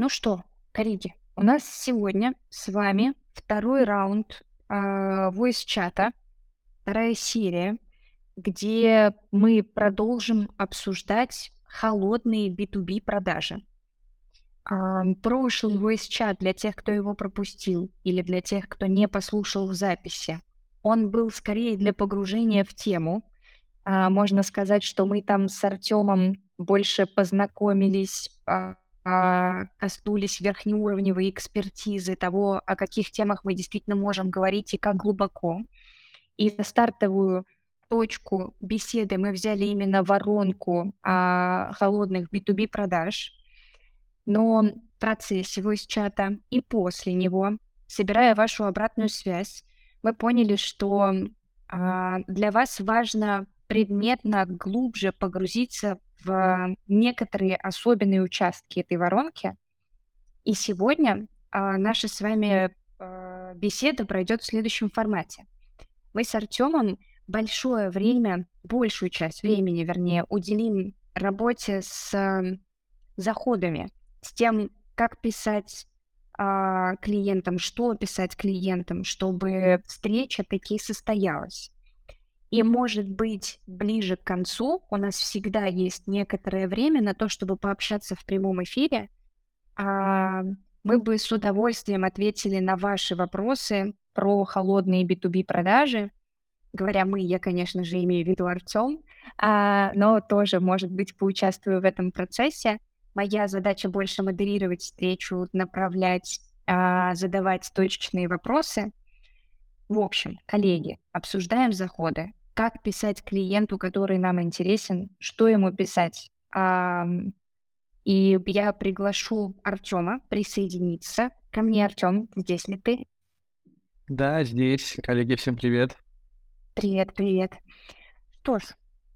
ну что, коллеги, у нас сегодня с вами второй раунд а, voice-чата, вторая серия, где мы продолжим обсуждать холодные B2B продажи. А, прошлый voice-чат для тех, кто его пропустил, или для тех, кто не послушал в записи, он был скорее для погружения в тему. А, можно сказать, что мы там с Артемом больше познакомились, коснулись верхнеуровневой экспертизы того, о каких темах мы действительно можем говорить и как глубоко. И за стартовую точку беседы мы взяли именно воронку а, холодных B2B продаж. Но в процессе voice чата и после него, собирая вашу обратную связь, мы поняли, что а, для вас важно предметно глубже погрузиться в некоторые особенные участки этой воронки. И сегодня а, наша с вами а, беседа пройдет в следующем формате. Мы с Артемом большое время, большую часть времени, вернее, уделим работе с э, заходами, с тем, как писать а, клиентам, что писать клиентам, чтобы встреча таки состоялась. И, может быть, ближе к концу у нас всегда есть некоторое время на то, чтобы пообщаться в прямом эфире. А, мы бы с удовольствием ответили на ваши вопросы про холодные B2B продажи. Говоря мы, я, конечно же, имею в виду Артем, а, но тоже, может быть, поучаствую в этом процессе. Моя задача больше модерировать встречу, направлять, а, задавать точечные вопросы. В общем, коллеги, обсуждаем заходы как писать клиенту, который нам интересен, что ему писать. И я приглашу Артема присоединиться ко мне. Артем, здесь ли ты? Да, здесь. Коллеги, всем привет. Привет, привет. Что ж,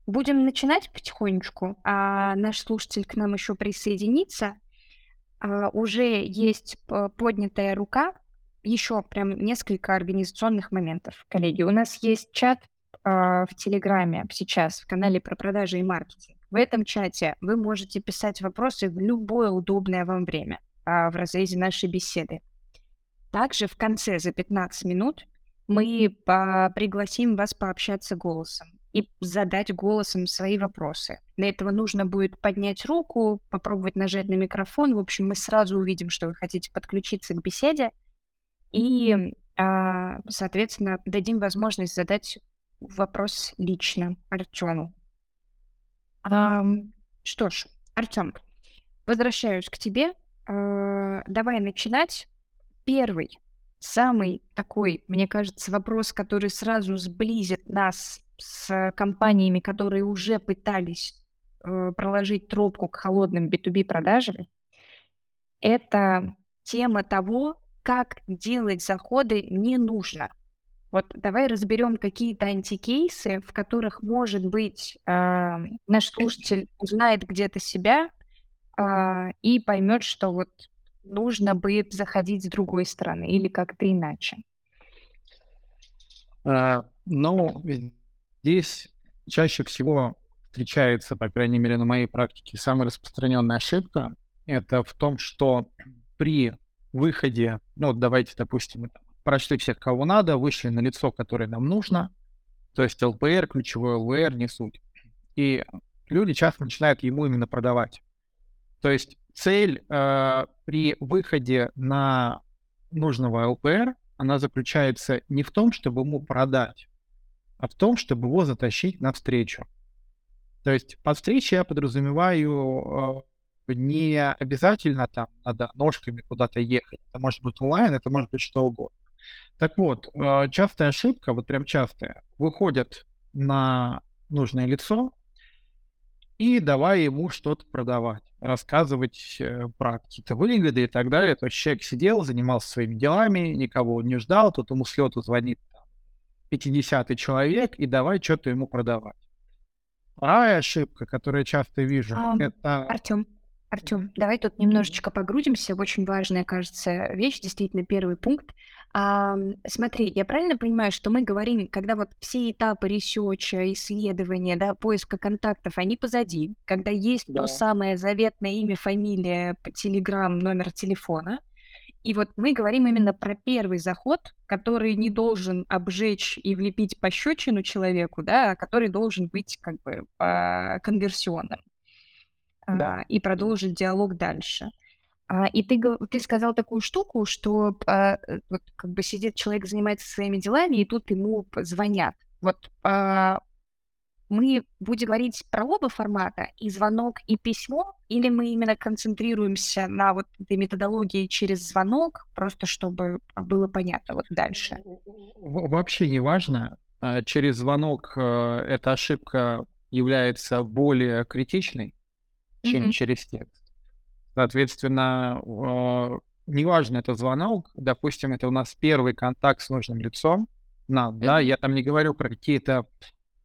будем начинать потихонечку, а наш слушатель к нам еще присоединится. А, уже есть поднятая рука, еще прям несколько организационных моментов. Коллеги, у нас есть чат в Телеграме сейчас, в канале про продажи и маркетинг. В этом чате вы можете писать вопросы в любое удобное вам время а, в разрезе нашей беседы. Также в конце за 15 минут мы пригласим вас пообщаться голосом и задать голосом свои вопросы. Для этого нужно будет поднять руку, попробовать нажать на микрофон. В общем, мы сразу увидим, что вы хотите подключиться к беседе. И, а, соответственно, дадим возможность задать вопрос лично Артему. что ж, Артем, возвращаюсь к тебе. А, давай начинать. Первый, самый такой, мне кажется, вопрос, который сразу сблизит нас с компаниями, которые уже пытались э, проложить трубку к холодным B2B продажам, это тема того, как делать заходы не нужно. Вот давай разберем какие-то антикейсы, в которых, может быть, э, наш слушатель узнает где-то себя э, и поймет, что вот нужно бы заходить с другой стороны или как-то иначе. А, ну, здесь чаще всего встречается, по крайней мере, на моей практике, самая распространенная ошибка. Это в том, что при выходе, ну, давайте, допустим, прошли всех, кого надо, вышли на лицо, которое нам нужно, то есть ЛПР, ключевой ЛВР, не суть. И люди часто начинают ему именно продавать. То есть цель э, при выходе на нужного ЛПР, она заключается не в том, чтобы ему продать, а в том, чтобы его затащить на встречу. То есть под встречей я подразумеваю э, не обязательно там надо ножками куда-то ехать. Это может быть онлайн, это может быть что угодно. Так вот, э, частая ошибка, вот прям частая, выходят на нужное лицо и давай ему что-то продавать, рассказывать э, про какие-то выгоды и так далее. То есть человек сидел, занимался своими делами, никого не ждал, тут ему с лету звонит 50-й человек, и давай что-то ему продавать. Вторая ошибка, которую я часто вижу, а, это... Артем, Артем, давай тут немножечко погрузимся в очень важная, кажется, вещь, действительно, первый пункт. А, смотри, я правильно понимаю, что мы говорим, когда вот все этапы research а, исследования, да, поиска контактов, они позади, когда есть то Да. самое заветное имя, фамилия, телеграм, номер телефона, и вот мы говорим именно про первый заход, который не должен обжечь и влепить пощечину человеку, да, а который должен быть как бы а, конверсионным Да. а, и продолжить диалог дальше. А, и ты, ты сказал такую штуку, что а, э, вот как бы сидит человек, занимается своими делами, и тут ему звонят. Вот мы будем говорить про оба формата, и звонок, и письмо, или мы именно концентрируемся на вот этой методологии через звонок, просто чтобы было понятно вот дальше. Вообще не важно. Через звонок э, эта ошибка является более критичной, чем Мгм. через текст. Соответственно, э, неважно, это звонок, допустим, это у нас первый контакт с нужным лицом, нам, да, Мгм. я там не говорю про какие-то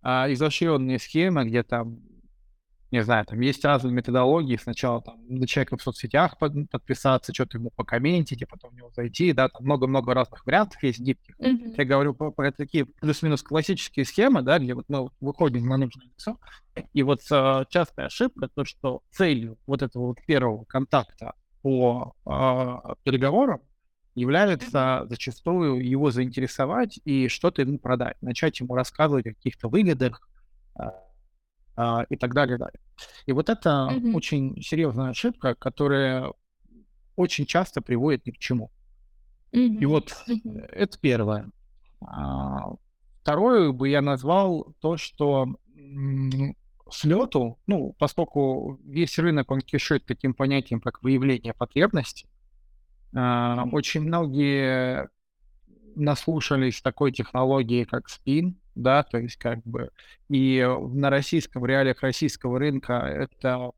а, изощренные схемы, где там, не знаю, там есть разные методологии, сначала там на человека в соцсетях под- подписаться, что-то ему покомментить, а потом в него зайти, да, там много-много разных вариантов есть гибких. Мгм. Я говорю про, про такие плюс-минус классические схемы, да, где вот мы выходим на нужное лицо, и вот э, частая ошибка, то, что целью вот этого вот первого контакта по э, переговорам является зачастую его заинтересовать и что-то ему продать, начать ему рассказывать о каких-то выгодах а, а, и так далее, далее. И вот это Мгм. очень серьезная ошибка, которая очень часто приводит ни к чему. И Мгм. вот э, это первое. А, Второе бы я назвал то, что м, с лету, ну, поскольку весь рынок, он кишит таким понятием, как выявление потребностей, а, Мгм. очень многие наслушались такой технологии, как спин, да, то есть как бы и на российском, в реалиях российского рынка это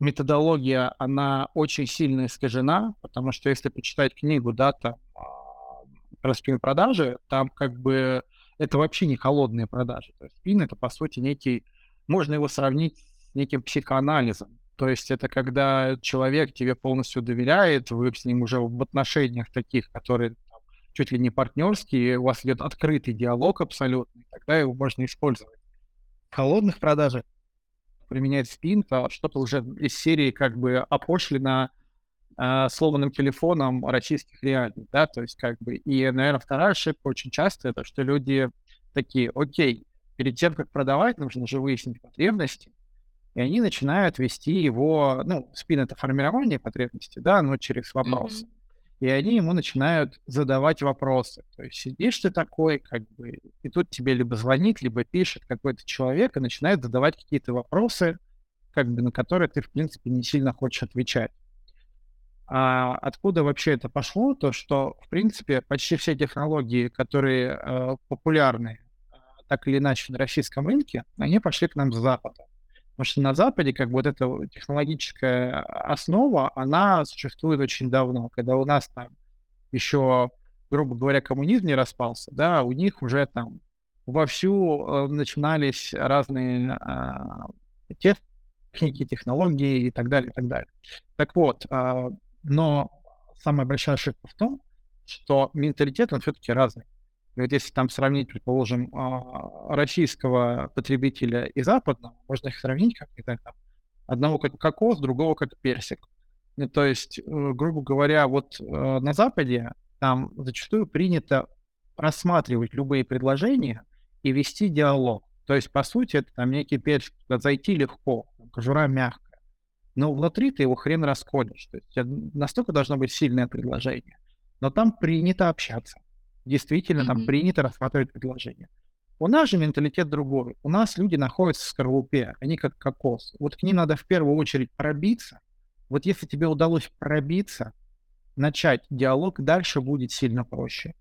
методология, она очень сильно искажена, потому что если почитать книгу, да, там, а, про спин-продажи, там как бы это вообще не холодные продажи. То есть спин — это, по сути, некий... Можно его сравнить с неким психоанализом. То есть это когда человек тебе полностью доверяет, вы с ним уже в отношениях таких, которые чуть ли не партнерские, у вас идет открытый диалог абсолютно, тогда его можно использовать. Холодных продажах применять спин, то что-то уже из серии как бы опошлено а, сломанным телефоном российских реалий, да, то есть как бы, и, наверное, вторая ошибка очень часто это, что люди такие, окей, перед тем, как продавать, нужно же выяснить потребности, и они начинают вести его, ну, спин — это формирование потребностей, да, но через вопрос. Мгм. И они ему начинают задавать вопросы. То есть сидишь ты такой, как бы, и тут тебе либо звонит, либо пишет какой-то человек и начинает задавать какие-то вопросы, как бы, на которые ты, в принципе, не сильно хочешь отвечать. А откуда вообще это пошло? То, что, в принципе, почти все технологии, которые э, популярны э, так или иначе на российском рынке, они пошли к нам с Запада. Потому что на Западе как бы вот эта технологическая основа, она существует очень давно. Когда у нас там еще, грубо говоря, коммунизм не распался, да, у них уже там вовсю э, начинались разные а, техники, технологии и так далее, и так далее. Так вот, а, но самая большая ошибка в том, что менталитет, он все-таки разный. Вот если там сравнить, предположим, а, российского потребителя и западного, можно их сравнить как, не там, одного как кокос, другого как персик. Ну, то есть, э, грубо говоря, вот э, на Западе там зачастую принято рассматривать любые предложения и вести диалог. То есть, по сути, это там некий персик, туда зайти легко, кожура мягкая. Но внутри ты его хрен расколешь. То есть, тебя настолько должно быть сильное предложение. Но там принято общаться. Действительно, там Мгм. принято рассматривать предложения. У нас же менталитет другой. У нас люди находятся в скорлупе, они как кокос. Вот к ним надо в первую очередь пробиться. Вот если тебе удалось пробиться, начать диалог, дальше будет сильно проще.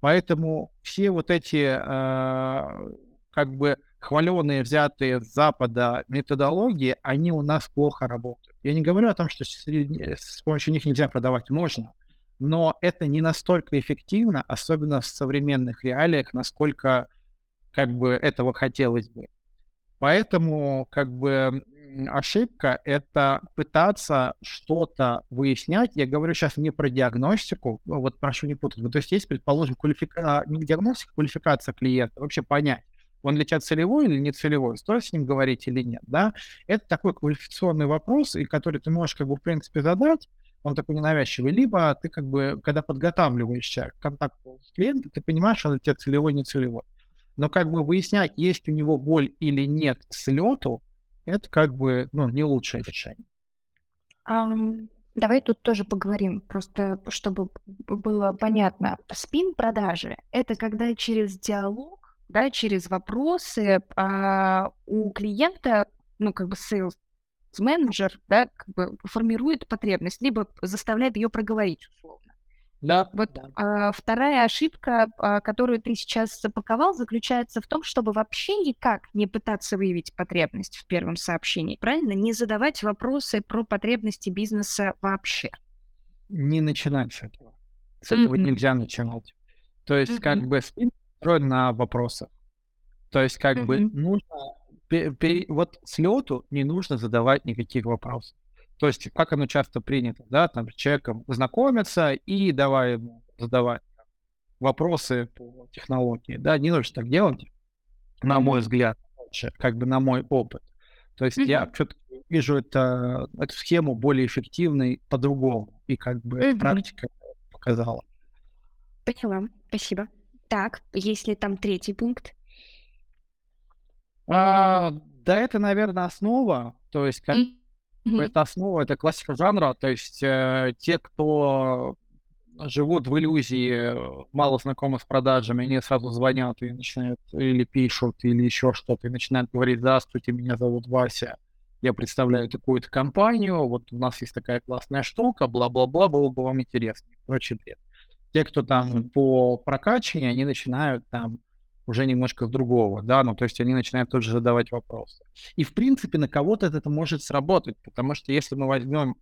Поэтому все вот эти э, как бы хваленые, взятые с Запада методологии, они у нас плохо работают. Я не говорю о том, что среди- с помощью них нельзя продавать, можно, но это не настолько эффективно, особенно в современных реалиях, насколько как бы этого хотелось бы. Поэтому как бы ошибка — это пытаться что-то выяснять. Я говорю сейчас не про диагностику, вот прошу не путать. Вот, то есть есть, предположим, квалифика... не диагностика, квалификация клиента, вообще понять, он для тебя целевой или не целевой, стоит с ним говорить или нет, да? Это такой квалификационный вопрос, и который ты можешь, как бы, в принципе, задать, он такой ненавязчивый, либо ты, как бы, когда подготавливаешься к контакту с клиентом, ты понимаешь, он для тебя целевой, не целевой. Но, как бы, выяснять, есть у него боль или нет с лету, это, как бы, ну, не лучшее решение. Um, давай тут тоже поговорим, просто чтобы было понятно. Спин-продажи — это когда через диалог да, через вопросы а, у клиента, ну, как бы sales менеджер, да, как бы формирует потребность, либо заставляет ее проговорить условно. Да. Вот да. А, вторая ошибка, а, которую ты сейчас запаковал, заключается в том, чтобы вообще никак не пытаться выявить потребность в первом сообщении, правильно? Не задавать вопросы про потребности бизнеса вообще. Не начинать с этого. С этого mm-hmm. нельзя начинать. То есть, mm-hmm. как бы спин построен на вопросах. То есть, как mm-hmm. бы нужно вот с лету не нужно задавать никаких вопросов. То есть, как оно часто принято, да, там с человеком знакомиться и давай ему задавать вопросы по технологии, да, не нужно так делать, на mm-hmm. мой взгляд, как бы на мой опыт. То есть mm-hmm. я все-таки вижу это, эту схему более эффективной по-другому, и как бы mm-hmm. практика показала. Поняла, спасибо. Так, есть ли там третий пункт? А, да, это, наверное, основа. То есть, как mm-hmm. это основа, это классика жанра. То есть, э, те, кто живут в иллюзии, мало знакомы с продажами, они сразу звонят и начинают, или пишут, или еще что-то, и начинают говорить, здравствуйте, меня зовут Вася, я представляю такую-то компанию, вот у нас есть такая классная штука, бла-бла-бла, было бы вам интересно. Короче, бред те, кто там по прокачиванию, они начинают там уже немножко другого, да, ну, то есть они начинают тоже задавать вопросы. И, в принципе, на кого-то это может сработать, потому что если мы возьмем,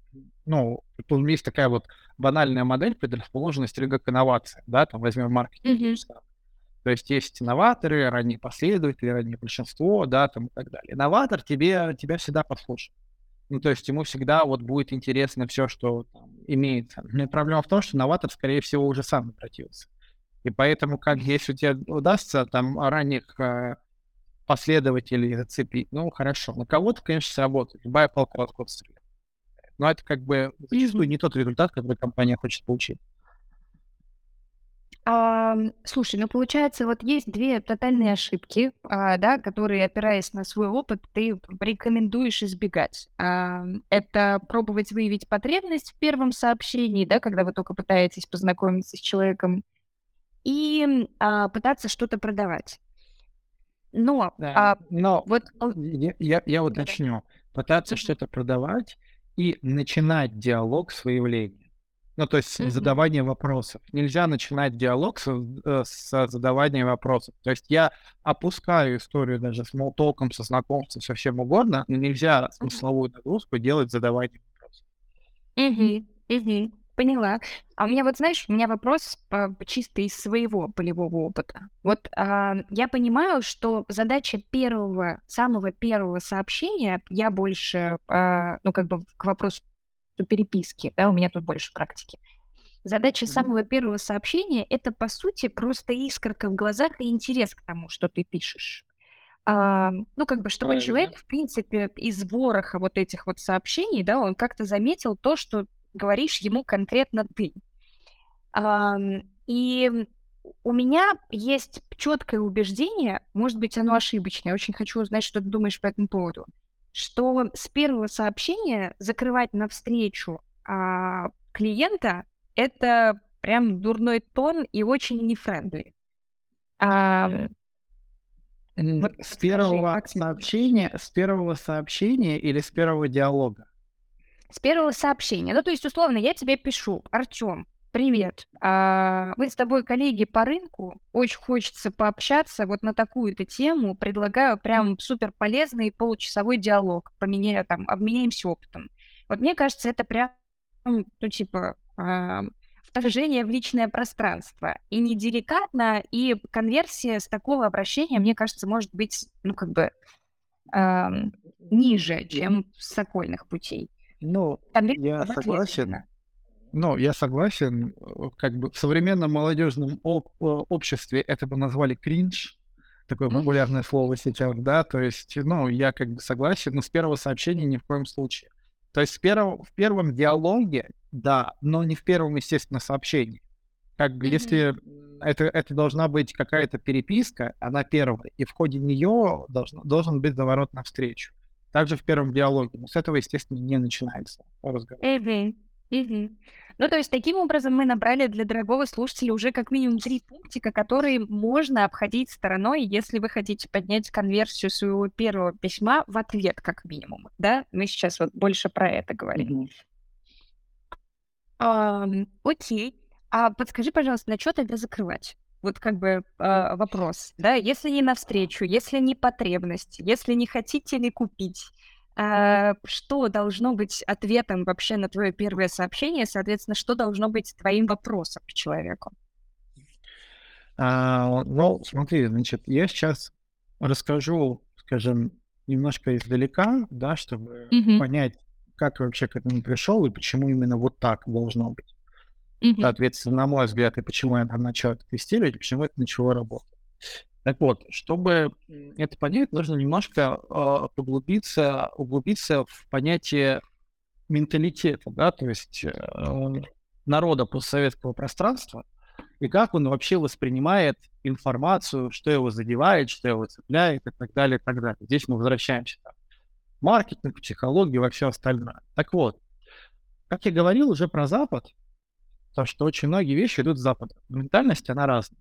ну, тут есть такая вот банальная модель предрасположенности рынка к инновациям, да, там возьмем маркетинг. Mm-hmm. То есть есть инноваторы, ранние последователи, раннее большинство, да, там и так далее. Инноватор тебе, тебя всегда послушает. Ну, то есть ему всегда вот будет интересно все, что там, имеется. Но проблема в том, что новатор, скорее всего, уже сам обратился. И поэтому, как если тебе удастся там ранних э, последователей зацепить, ну, хорошо. На кого-то, конечно, сработает. Любая палка в стреляет. Но это как бы не тот результат, который компания хочет получить. Слушай, ну получается, вот есть две тотальные ошибки, а, да, которые, опираясь на свой опыт, ты рекомендуешь избегать. Это пробовать выявить потребность в первом сообщении, да, когда вы только пытаетесь познакомиться с человеком, и а, пытаться что-то продавать. Но, да, а, но вот я, я, я уточню, пытаться mm-hmm. что-то продавать и начинать диалог с выявлением. Ну, то есть mm-hmm. задавание вопросов. Нельзя начинать диалог с, э, с задавания вопросов. То есть я опускаю историю даже с молтолком, со знакомством, со всем угодно, но нельзя смысловую нагрузку делать задавание вопросов. Угу, угу, поняла. А у меня вот, знаешь, у меня вопрос по, чисто из своего полевого опыта. Вот а, я понимаю, что задача первого, самого первого сообщения, я больше, а, ну, как бы к вопросу переписки, да, у меня тут больше практики. Задача mm-hmm. самого первого сообщения — это, по сути, просто искорка в глазах и интерес к тому, что ты пишешь. А, ну, как бы, чтобы Правильно. человек, в принципе, из вороха вот этих вот сообщений, да, он как-то заметил то, что говоришь ему конкретно ты. И у меня есть четкое убеждение, может быть, оно ошибочное, я очень хочу узнать, что ты думаешь по этому поводу, что с первого сообщения закрывать навстречу а, клиента это прям дурной тон и очень нефрендли. А, вот с первого сообщения, с первого сообщения или с первого диалога? С первого сообщения. Ну, то есть, условно, я тебе пишу, Артем, Привет. А, мы с тобой коллеги по рынку. Очень хочется пообщаться вот на такую-то тему. Предлагаю прям супер полезный получасовой диалог. Поменяем там, обменяемся опытом. Вот мне кажется, это прям, ну, типа, а, вторжение в личное пространство. И не деликатно, и конверсия с такого обращения, мне кажется, может быть, ну, как бы эм, ниже, чем с окольных путей. Ну, я в согласен. Ну, я согласен. Как бы в современном молодежном об- обществе это бы назвали кринж. Такое популярное слово сейчас, да. То есть, ну, я как бы согласен, но с первого сообщения ни в коем случае. То есть с первого, в первом диалоге, да, но не в первом, естественно, сообщении. Как бы Мгм. если это, это должна быть какая-то переписка, она первая, и в ходе нее должен, должен быть заворот навстречу. Также в первом диалоге. Но с этого, естественно, не начинается разговор. Мгм. Ну, то есть таким образом мы набрали для дорогого слушателя уже как минимум три пунктика, которые можно обходить стороной, если вы хотите поднять конверсию своего первого письма в ответ как минимум, да? Мы сейчас вот больше про это говорим. Мгм. Ам, окей. А подскажи, пожалуйста, на что тогда закрывать? Вот как бы а, вопрос, да? Если не навстречу, если не потребность, если не хотите ли купить, а, что должно быть ответом вообще на твое первое сообщение? Соответственно, что должно быть твоим вопросом к человеку? А, ну, смотри, значит, я сейчас расскажу, скажем, немножко издалека, да, чтобы Мгм. понять, как вообще к этому пришел и почему именно вот так должно быть. Мгм. Соответственно, на мой взгляд, и почему я там начал это тестировать, и почему это начало работать. Так вот, чтобы это понять, нужно немножко а, поглубиться, углубиться в понятие менталитета, да, то есть э, народа постсоветского пространства, и как он вообще воспринимает информацию, что его задевает, что его цепляет и так далее, и так далее. Здесь мы возвращаемся там, маркетинг, психологию, во все остальное. Так вот, как я говорил уже про Запад, то, что очень многие вещи идут с Запада. Ментальность, она разная.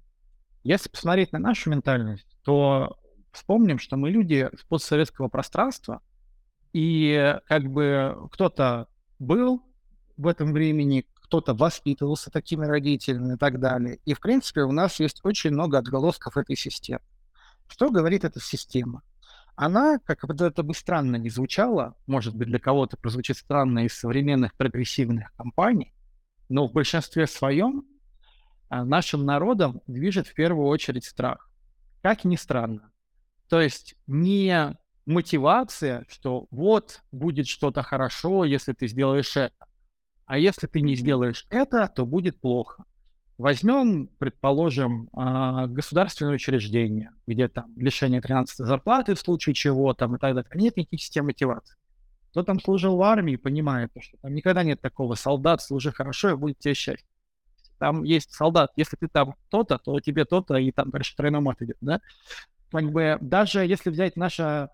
Если посмотреть на нашу ментальность, то вспомним, что мы люди с постсоветского пространства, и как бы кто-то был в этом времени, кто-то воспитывался такими родителями и так далее. И, в принципе, у нас есть очень много отголосков этой системы. Что говорит эта система? Она, как бы это бы странно не звучало, может быть, для кого-то прозвучит странно из современных прогрессивных компаний, но в большинстве своем а, нашим народом движет в первую очередь страх. Как ни странно. То есть не мотивация, что вот будет что-то хорошо, если ты сделаешь это. А если ты не сделаешь это, то будет плохо. Возьмем, предположим, а, государственное учреждение, где там лишение 13 зарплаты в случае чего там и так далее. Нет никаких систем мотивации. Кто там служил в армии, понимает, что там никогда нет такого солдат, служи хорошо, и будет тебе счастье. Там есть солдат, если ты там то-то, то тебе то-то, и там дальше тройной мат идет, да? Как бы даже если взять наше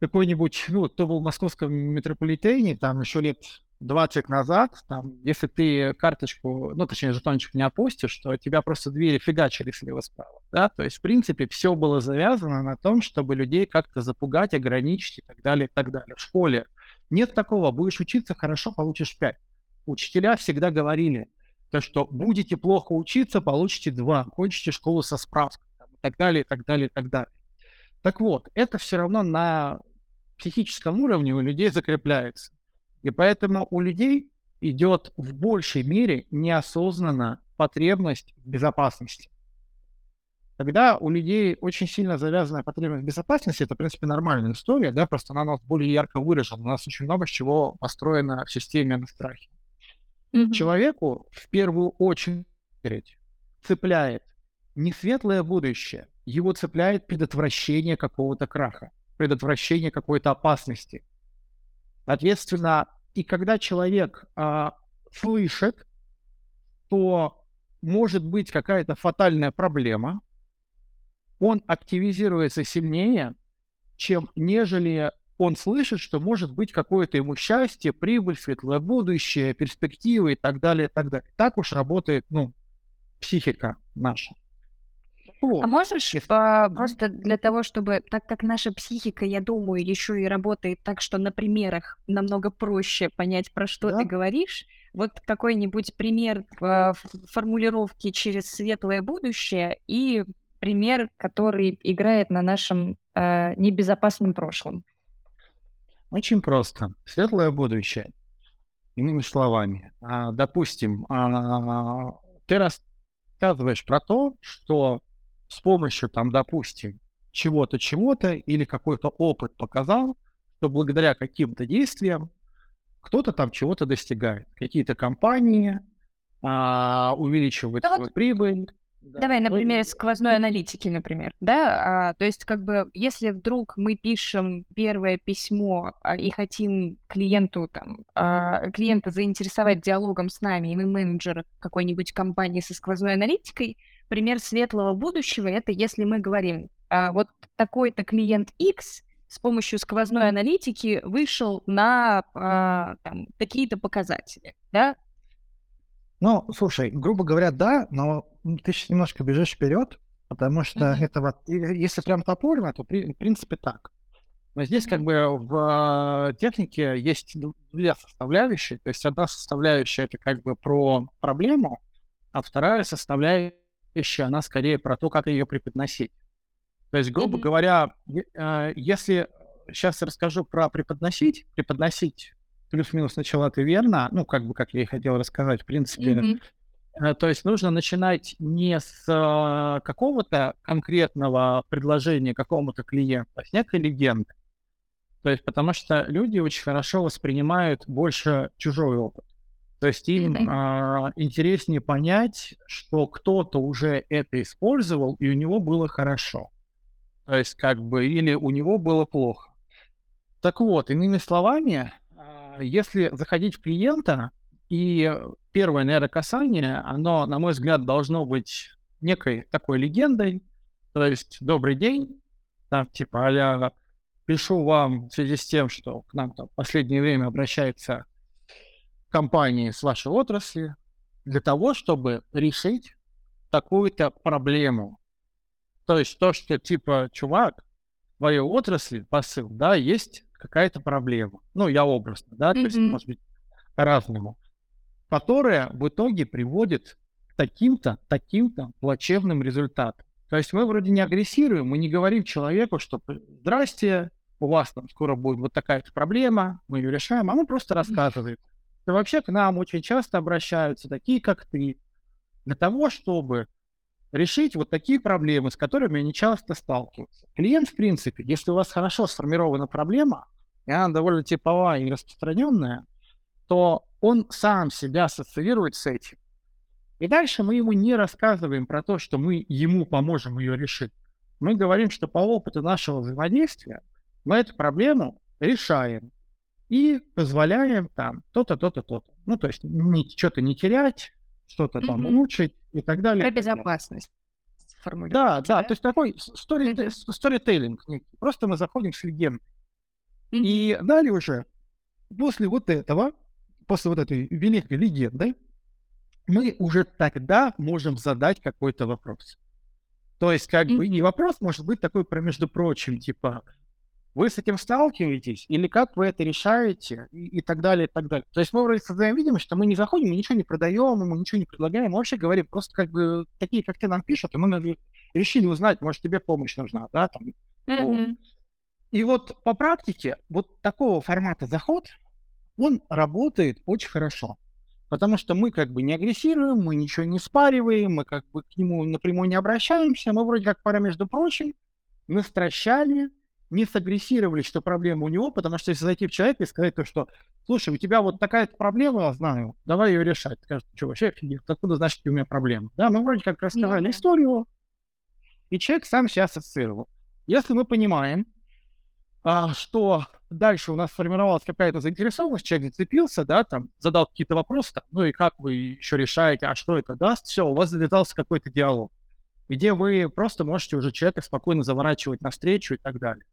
какой-нибудь, ну, кто был в московском метрополитене, там еще лет 20 назад, там, если ты карточку, ну, точнее, жетончик не опустишь, то тебя просто двери фигачили слева-справа, да, то есть, в принципе, все было завязано на том, чтобы людей как-то запугать, ограничить и так далее, и так далее. В школе нет такого, будешь учиться хорошо, получишь 5. Учителя всегда говорили, то, что будете плохо учиться, получите 2, кончите школу со справкой, и так далее, и так далее, и так далее. Так вот, это все равно на психическом уровне у людей закрепляется. И поэтому у людей идет в большей мере неосознанно потребность в безопасности. Когда у людей очень сильно завязанная потребность в безопасности, это, в принципе, нормальная история, да, просто она у нас более ярко выражена. У нас очень много чего построено в системе на страхе. Мгм. Человеку в первую очередь цепляет не светлое будущее, его цепляет предотвращение какого-то краха, предотвращение какой-то опасности. Соответственно, и когда человек а, слышит, что может быть какая-то фатальная проблема, он активизируется сильнее, чем нежели он слышит, что может быть какое-то ему счастье, прибыль, светлое будущее, перспективы и так далее, и так далее. Так уж работает, ну, психика наша. Вот. А можешь а, Мгм. просто для того, чтобы, так как наша психика, я думаю, еще и работает так, что на примерах намного проще понять, про что Да. ты говоришь, вот какой-нибудь пример ф- формулировки через светлое будущее и пример, который играет на нашем а, небезопасном прошлом. Очень просто. Светлое будущее. Иными словами, а, допустим, а, ты рассказываешь про то, что с помощью, там, допустим, чего-то, чего-то, или какой-то опыт показал, что благодаря каким-то действиям кто-то там чего-то достигает. Какие-то компании а, увеличивают Да свою вот прибыль. Да. давай Ну, примере сквозной аналитики, например, да. А, то есть как бы если вдруг мы пишем первое письмо, а, и хотим клиенту там, а, клиента заинтересовать диалогом с нами, и мы менеджер какой-нибудь компании со сквозной аналитикой, пример светлого будущего- это если мы говорим: а, вот такой-то клиент X с помощью сквозной аналитики вышел на, а, там такие-то показатели, да. Ну, слушай, грубо говоря, да, но ты немножко бежишь вперед, потому что Мгм. это вот, если прям топорно, то при- в принципе так. Но здесь как бы в э, технике есть две составляющие. То есть одна составляющая это как бы про проблему, а вторая составляющая, она скорее про то, как ее преподносить. То есть, грубо Мгм. говоря, э, если сейчас расскажу про преподносить, преподносить плюс-минус начала ты верно, ну, как бы, как я и хотел рассказать, в принципе, Мгм. Э, То есть нужно начинать не с а, какого-то конкретного предложения какому-то клиенту, а с некой легенды. То есть потому что люди очень хорошо воспринимают больше чужой опыт. То есть им Мгм. а, интереснее понять, что кто-то уже это использовал, и у него было хорошо. То есть как бы или у него было плохо. Так вот, иными словами, а, если заходить в клиента, и первое, наверное, касание, оно, на мой взгляд, должно быть некой такой легендой. То есть «Добрый день», там типа а «Пишу вам в связи с тем, что к нам там в последнее время обращаются компании с вашей отрасли для того, чтобы решить такую-то проблему». То есть то, что типа «Чувак, в твоей отрасли, посыл, да, есть какая-то проблема». Ну, я образно, да, то есть, может быть, по-разному которая в итоге приводит к таким-то, таким-то плачевным результатам. То есть мы вроде не агрессируем, мы не говорим человеку, что «Здрасте, у вас там скоро будет вот такая проблема, мы ее решаем», а мы просто рассказываем. Что вообще к нам очень часто обращаются такие, как ты, для того, чтобы решить вот такие проблемы, с которыми они часто сталкиваются. Клиент, в принципе, если у вас хорошо сформирована проблема, и она довольно типовая и распространенная, то он сам себя ассоциирует с этим. И дальше мы ему не рассказываем про то, что мы ему поможем ее решить. Мы говорим, что по опыту нашего взаимодействия мы эту проблему решаем и позволяем там то-то, то-то, то-то. Ну, то есть не, что-то не терять, что-то там Мгм. улучшить и так далее. Про безопасность Да, да, да? то есть такой стори- сторителлинг. некий. Просто мы заходим с легендой. Мгм. И далее уже, после вот этого, после вот этой великой легенды, мы уже тогда можем задать какой-то вопрос. То есть, как бы, и вопрос может быть такой, про между прочим, типа, вы с этим сталкиваетесь, или как вы это решаете, и, и так далее, и так далее. То есть мы вроде создаем видимость, что мы не заходим, мы ничего не продаем, мы ничего не предлагаем, мы вообще говорим, просто как бы такие, как ты нам пишут, и мы наверное, решили узнать, может, тебе помощь нужна, да, там, Мгм. и вот по практике вот такого формата заход, он работает очень хорошо. Потому что мы как бы не агрессируем, мы ничего не спариваем, мы как бы к нему напрямую не обращаемся, мы вроде как пора, между прочим, настращали, не сагрессировали, что проблема у него, потому что если зайти в человека и сказать то, что, слушай, у тебя вот такая проблема, я знаю, давай ее решать. Скажет, что вообще офигеть, откуда значит у меня проблема? Да, мы вроде как рассказали да. историю, и человек сам себя ассоциировал. Если мы понимаем, а, что дальше у нас сформировалась какая-то заинтересованность, человек зацепился, да, там, задал какие-то вопросы, там, ну и как вы еще решаете, а что это даст, все, у вас завязался какой-то диалог, где вы просто можете уже человека спокойно заворачивать навстречу и так далее.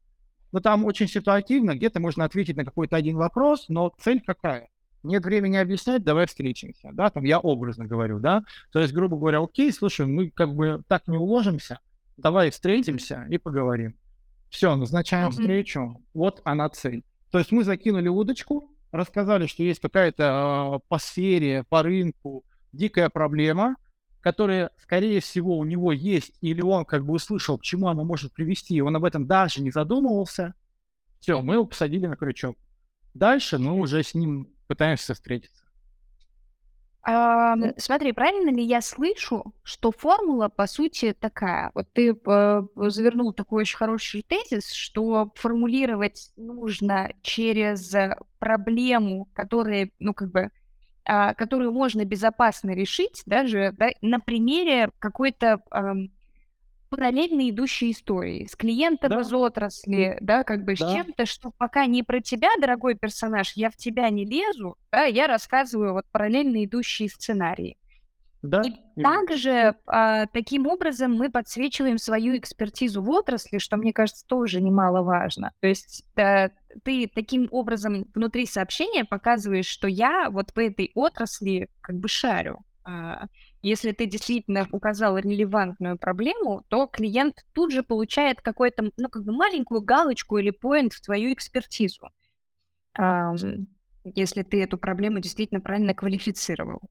Но там очень ситуативно, где-то можно ответить на какой-то один вопрос, но цель какая? Нет времени объяснять, давай встретимся, да, там я образно говорю, да, то есть, грубо говоря, окей, слушай, мы как бы так не уложимся, давай встретимся и поговорим. Все, назначаем Мгм. встречу, вот она цель. То есть мы закинули удочку, рассказали, что есть какая-то э, по сфере, по рынку дикая проблема, которая, скорее всего, у него есть, или он как бы услышал, к чему она может привести, и он об этом даже не задумывался. Все, мы его посадили на крючок. Дальше мы уже с ним пытаемся встретиться. А, смотри, правильно ли я слышу, что формула, по сути, такая? Вот ты э, завернул такой очень хороший тезис, что формулировать нужно через проблему, которая, ну, как бы, а, которую можно безопасно решить, даже да, на примере какой-то параллельно идущей истории с клиентом да. из отрасли, да, как бы да. с чем-то, что пока не про тебя, дорогой персонаж, я в тебя не лезу, да, я рассказываю вот параллельно идущие сценарии. Да. И также а, таким образом мы подсвечиваем свою экспертизу в отрасли, что, мне кажется, тоже немаловажно. То есть да, ты таким образом внутри сообщения показываешь, что я вот в этой отрасли как бы шарю. А, если ты действительно указал релевантную проблему, то клиент тут же получает какую-то, ну, как бы маленькую галочку или поинт в твою экспертизу, если ты эту проблему действительно правильно квалифицировал.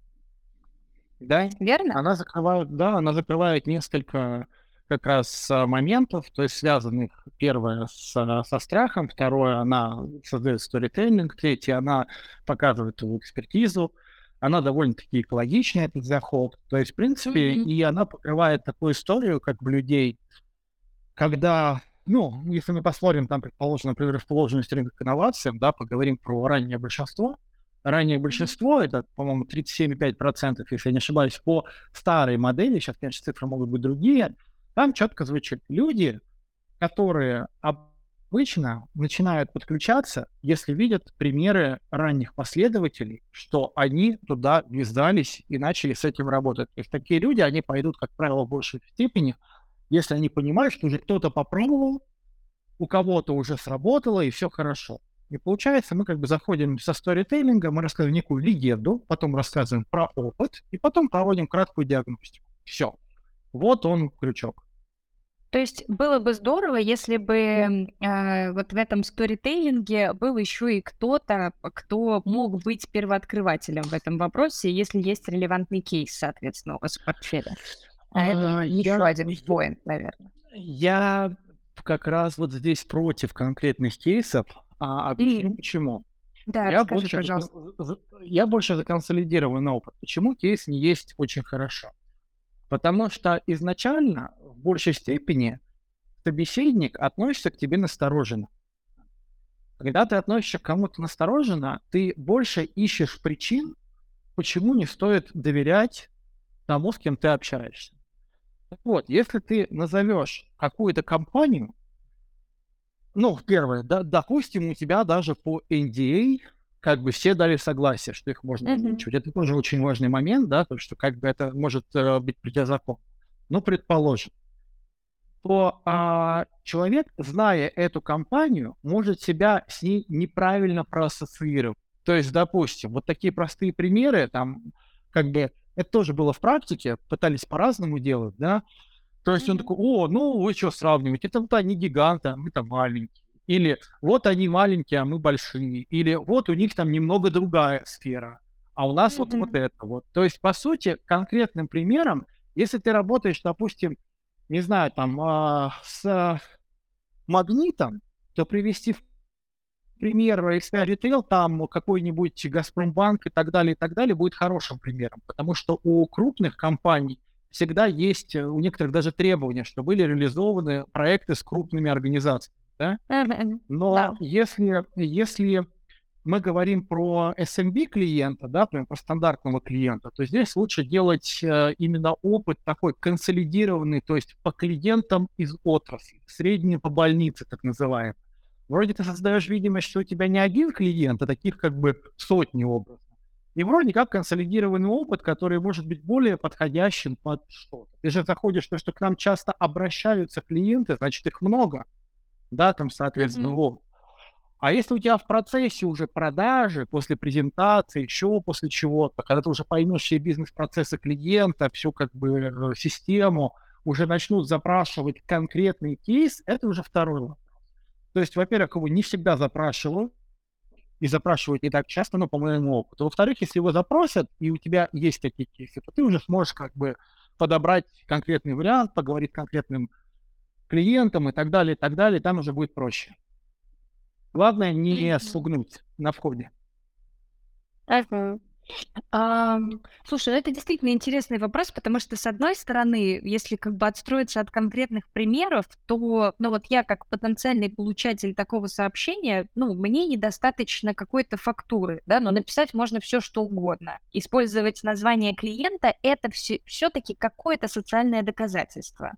Да, Верно? она закрывает, да, она закрывает несколько как раз а, моментов, то есть связанных, первое, с, а, со страхом, второе, она создает сторителлинг, третье, она показывает твою экспертизу, она довольно-таки экологичная, этот заход. То есть, в принципе, mm-hmm. и она покрывает такую историю, как людей, когда, ну, если мы посмотрим, там, предположим, например, в положенность рынка к инновациям, да, поговорим про раннее большинство. Раннее большинство, mm-hmm. это, по-моему, 37,5%, если я не ошибаюсь, по старой модели, сейчас, конечно, цифры могут быть другие, там четко звучит люди, которые обычно начинают подключаться, если видят примеры ранних последователей, что они туда ввязались и начали с этим работать. То есть такие люди, они пойдут, как правило, в большей степени, если они понимают, что уже кто-то попробовал, у кого-то уже сработало, и все хорошо. И получается, мы как бы заходим со сторителлинга, мы рассказываем некую легенду, потом рассказываем про опыт, и потом проводим краткую диагностику. Все. Вот он крючок. То есть было бы здорово, если бы э, вот в этом сторителлинге был еще и кто-то, кто мог быть первооткрывателем в этом вопросе, если есть релевантный кейс, соответственно, у вас в портфеле. А это а, еще я, один поинт, наверное. Я как раз вот здесь против конкретных кейсов. А объясню mm. почему. Да, я расскажи, больше, пожалуйста. Я больше законсолидированный опыт. Почему кейс не есть очень хорошо? Потому что изначально в большей степени собеседник относится к тебе настороженно. Когда ты относишься к кому-то настороженно, ты больше ищешь причин, почему не стоит доверять тому, с кем ты общаешься. Так вот, если ты назовешь какую-то компанию, ну, первое, да, допустим, у тебя даже по NDA как бы все дали согласие, что их можно озвучивать. Mm-hmm. Это тоже очень важный момент, да, то, что как бы это может э, быть противозаконно. Но предположим, то а, человек, зная эту компанию, может себя с ней неправильно проассоциировать. То есть, допустим, вот такие простые примеры, там, как бы, это тоже было в практике, пытались по-разному делать, да, то есть mm-hmm. он такой, о, ну вы что сравниваете, это вот они гиганты, а мы-то маленькие. Или вот они маленькие, а мы большие. Или вот у них там немного другая сфера, а у нас mm-hmm. вот, вот это вот. То есть, по сути, конкретным примером, если ты работаешь, допустим, не знаю, там, э, с магнитом, то привести в пример XP Retail, там какой-нибудь Газпромбанк и так далее, и так далее, будет хорошим примером. Потому что у крупных компаний всегда есть, у некоторых даже требования, что были реализованы проекты с крупными организациями да? Но да. если, если мы говорим про SMB клиента, да, прям про стандартного клиента, то здесь лучше делать э, именно опыт такой консолидированный, то есть по клиентам из отрасли, средние по больнице, так называемые. Вроде ты создаешь видимость, что у тебя не один клиент, а таких как бы сотни образов. И вроде как консолидированный опыт, который может быть более подходящим под что-то. Ты же заходишь, то, что к нам часто обращаются клиенты, значит, их много да, там, соответственно, mm-hmm. вот. А если у тебя в процессе уже продажи, после презентации, еще после чего-то, когда ты уже поймешь все бизнес-процессы клиента, всю как бы э, систему, уже начнут запрашивать конкретный кейс, это уже второй вопрос. То есть, во-первых, его не всегда запрашивают, и запрашивают не так часто, но по моему опыту. Во-вторых, если его запросят, и у тебя есть такие кейсы, то ты уже сможешь как бы подобрать конкретный вариант, поговорить с конкретным клиентам и так далее, и так далее, там уже будет проще. Главное не спугнуть на входе. Ага. Ам, слушай, ну это действительно интересный вопрос, потому что, с одной стороны, если как бы отстроиться от конкретных примеров, то, ну вот я как потенциальный получатель такого сообщения, ну, мне недостаточно какой-то фактуры, да, но написать можно все что угодно. Использовать название клиента — это все-таки какое-то социальное доказательство.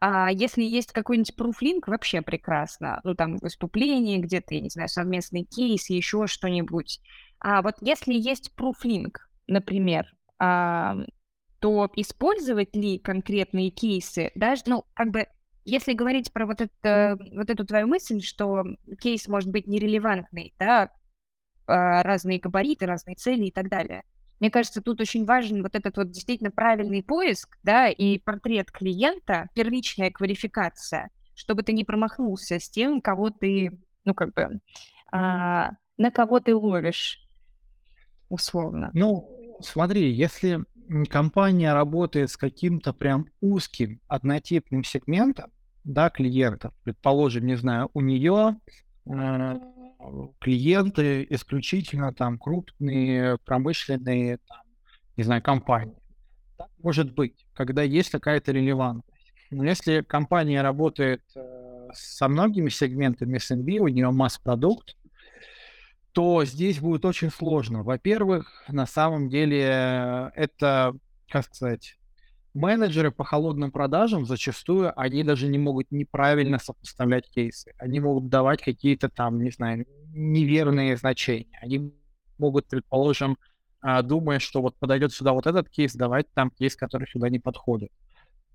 А если есть какой-нибудь пруфлинк, вообще прекрасно. Ну, там, выступление где-то, я не знаю, совместный кейс, еще что-нибудь. А вот если есть пруфлинк, например, а, то использовать ли конкретные кейсы, даже, ну, как бы, если говорить про вот, это, вот эту твою мысль, что кейс может быть нерелевантный, да, а, разные габариты, разные цели и так далее. Мне кажется, тут очень важен вот этот вот действительно правильный поиск, да, и портрет клиента, первичная квалификация, чтобы ты не промахнулся с тем, кого ты, ну, как бы, а, на кого ты ловишь условно. Ну, смотри, если компания работает с каким-то прям узким однотипным сегментом, да, клиентов, предположим, не знаю, у нее э, клиенты исключительно там крупные промышленные, там, не знаю, компании. Так может быть, когда есть какая-то релевантность. Но если компания работает э, со многими сегментами SMB, у нее масс-продукт, то здесь будет очень сложно. Во-первых, на самом деле это, как сказать, менеджеры по холодным продажам зачастую они даже не могут неправильно сопоставлять кейсы. Они могут давать какие-то там, не знаю, неверные значения. Они могут, предположим, а, думая, что вот подойдет сюда вот этот кейс, давать там кейс, который сюда не подходит.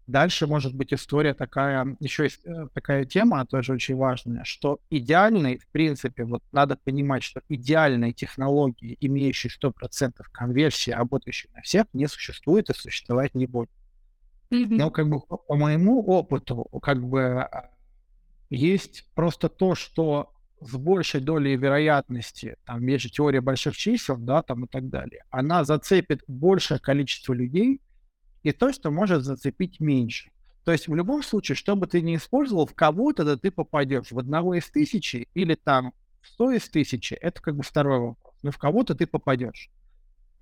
Дальше может быть история такая, еще есть э, такая тема, тоже очень важная, что идеальный, в принципе, вот надо понимать, что идеальной технологии, имеющей 100% конверсии, работающей на всех, не существует и существовать не будет. Mm-hmm. Но как бы по моему опыту, как бы а, есть просто то, что с большей долей вероятности, там, есть же теория больших чисел, да, там и так далее, она зацепит большее количество людей, и то, что может зацепить меньше. То есть в любом случае, что бы ты ни использовал, в кого-то да ты попадешь. В одного из тысячи или там в сто из тысячи, это как бы второй вопрос. Но в кого-то ты попадешь.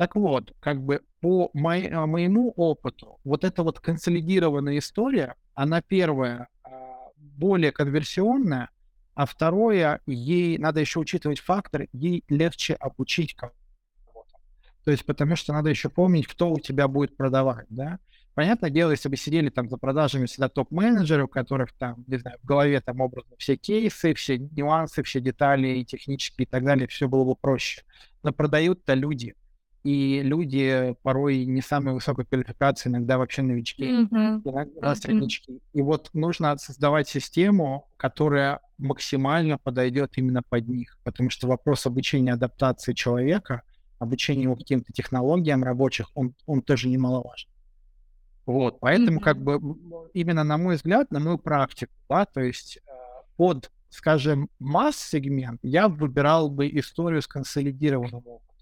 Так вот, как бы по мой, а, моему опыту, вот эта вот консолидированная история, она первая а, более конверсионная, а второе, ей надо еще учитывать фактор, ей легче обучить кого то есть потому что надо еще помнить, кто у тебя будет продавать, да. Понятное дело, если бы сидели там за продажами всегда топ-менеджеры, у которых там, не знаю, в голове там образно все кейсы, все нюансы, все детали и технические и так далее, все было бы проще. Но продают-то люди. И люди порой не самой высокой квалификации, иногда вообще новички, mm-hmm. иногда среднячки. И вот нужно создавать систему, которая максимально подойдет именно под них. Потому что вопрос обучения адаптации человека — обучение его каким-то технологиям рабочих, он, он тоже немаловажен. Вот, поэтому, mm-hmm. как бы, именно на мой взгляд, на мою практику, да, то есть э, под, скажем, масс-сегмент я выбирал бы историю с консолидированным опытом.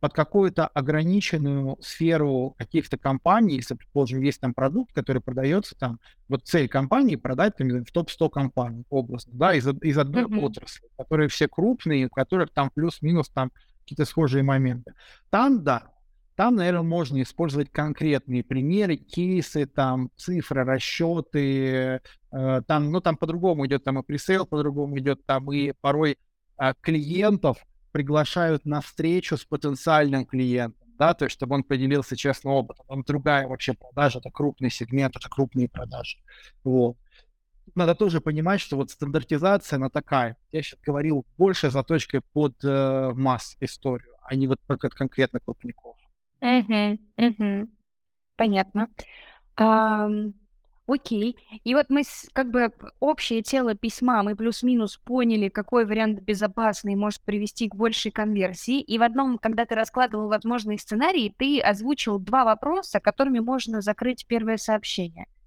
Под какую-то ограниченную сферу каких-то компаний, если, предположим, есть там продукт, который продается там, вот цель компании продать там, в топ-100 компаний образно, да, из, из одной mm-hmm. отрасли, которые все крупные, у которых там плюс-минус там какие-то схожие моменты. Там, да, там, наверное, можно использовать конкретные примеры, кейсы, там, цифры, расчеты, э, там, ну, там по-другому идет, там и пресейл по-другому идет, там и порой э, клиентов приглашают на встречу с потенциальным клиентом, да, то есть чтобы он поделился честным опытом. Там другая вообще продажа, это крупный сегмент, это крупные продажи. Вот надо тоже понимать, что вот стандартизация, она такая. Я сейчас говорил больше заточкой под э, масс историю, а не вот под конкретно крупников. Угу, угу. Понятно. А, окей. И вот мы с, как бы общее тело письма, мы плюс-минус поняли, какой вариант безопасный может привести к большей конверсии. И в одном, когда ты раскладывал возможные сценарии, ты озвучил два вопроса, которыми можно закрыть первое сообщение –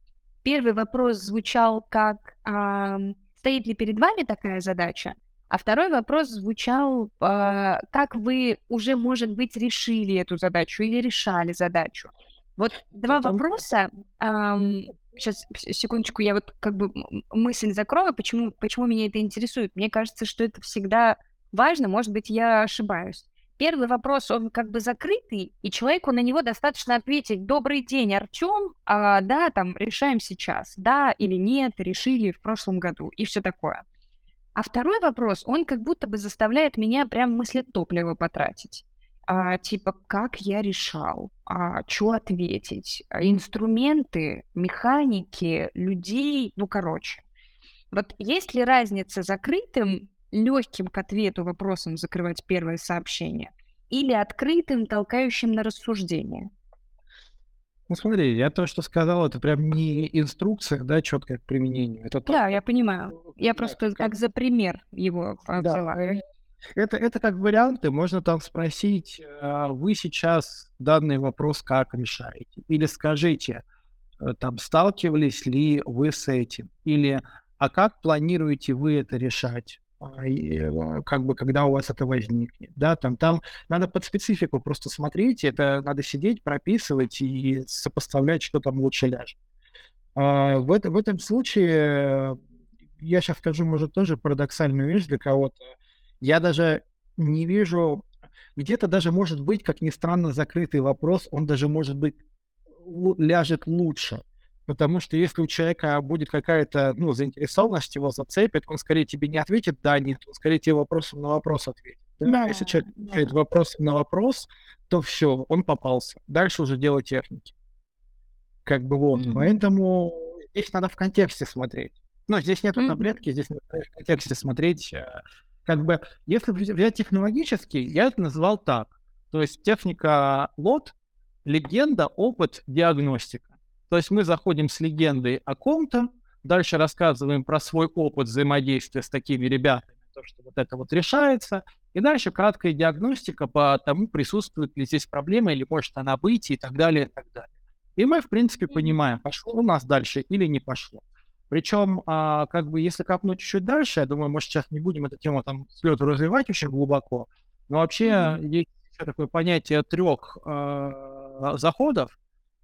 Первый вопрос звучал как а, «Стоит ли перед вами такая задача?» А второй вопрос звучал, а, как вы уже, может быть, решили эту задачу или решали задачу. Вот два вопроса. А, сейчас, секундочку, я вот как бы мысль закрою, почему, почему меня это интересует. Мне кажется, что это всегда важно, может быть, я ошибаюсь. первый вопрос, он как бы закрытый, и человеку на него достаточно ответить «Добрый день, Артем, а, да, там, решаем сейчас, да или нет, решили в прошлом году» и все такое. А второй вопрос, он как будто бы заставляет меня прям мысли топлива потратить. А, типа, как я решал, а, что ответить, а, инструменты, механики, людей, ну, короче. Вот есть ли разница закрытым, легким к ответу вопросом закрывать первое сообщение или открытым, толкающим на рассуждение? Ну смотри, я то, что сказал, это прям не инструкция, да, четкое к применению. Это да, так, я понимаю. Я просто как, как за пример его взяла. Это, это как варианты, можно там спросить, а, вы сейчас данный вопрос как решаете? Или скажите, э, там, сталкивались ли вы с этим? Или, а как планируете вы это решать? А, и, э, как бы, когда у вас это возникнет, да, там, там надо под специфику просто смотреть, это надо сидеть, прописывать и сопоставлять, что там лучше ляжет. А, в, это, в этом случае, я сейчас скажу, может, тоже парадоксальную вещь для кого-то, я даже не вижу, где-то даже может быть, как ни странно, закрытый вопрос, он даже может быть ляжет лучше. Потому что если у человека будет какая-то ну, заинтересованность, его зацепит, он скорее тебе не ответит да, нет, он скорее тебе вопросом на вопрос ответит. Да? Да, если человек отвечает да. вопросом на вопрос, то все, он попался. Дальше уже дело техники. Как бы вот. Mm-hmm. Поэтому здесь надо в контексте смотреть. Но здесь нет mm-hmm. таблетки, здесь надо в контексте смотреть, э, как бы, если взять технологически, я это назвал так. То есть техника лот, легенда, опыт, диагностика. То есть мы заходим с легендой о ком-то, дальше рассказываем про свой опыт взаимодействия с такими ребятами, то, что вот это вот решается, и дальше краткая диагностика по тому, присутствует ли здесь проблема, или может она быть, и так далее, и так далее. И мы, в принципе, понимаем, пошло у нас дальше или не пошло. Причем, а, как бы, если копнуть чуть дальше, я думаю, может, сейчас не будем эту тему там с развивать очень глубоко, но вообще mm-hmm. есть еще такое понятие трех э, заходов.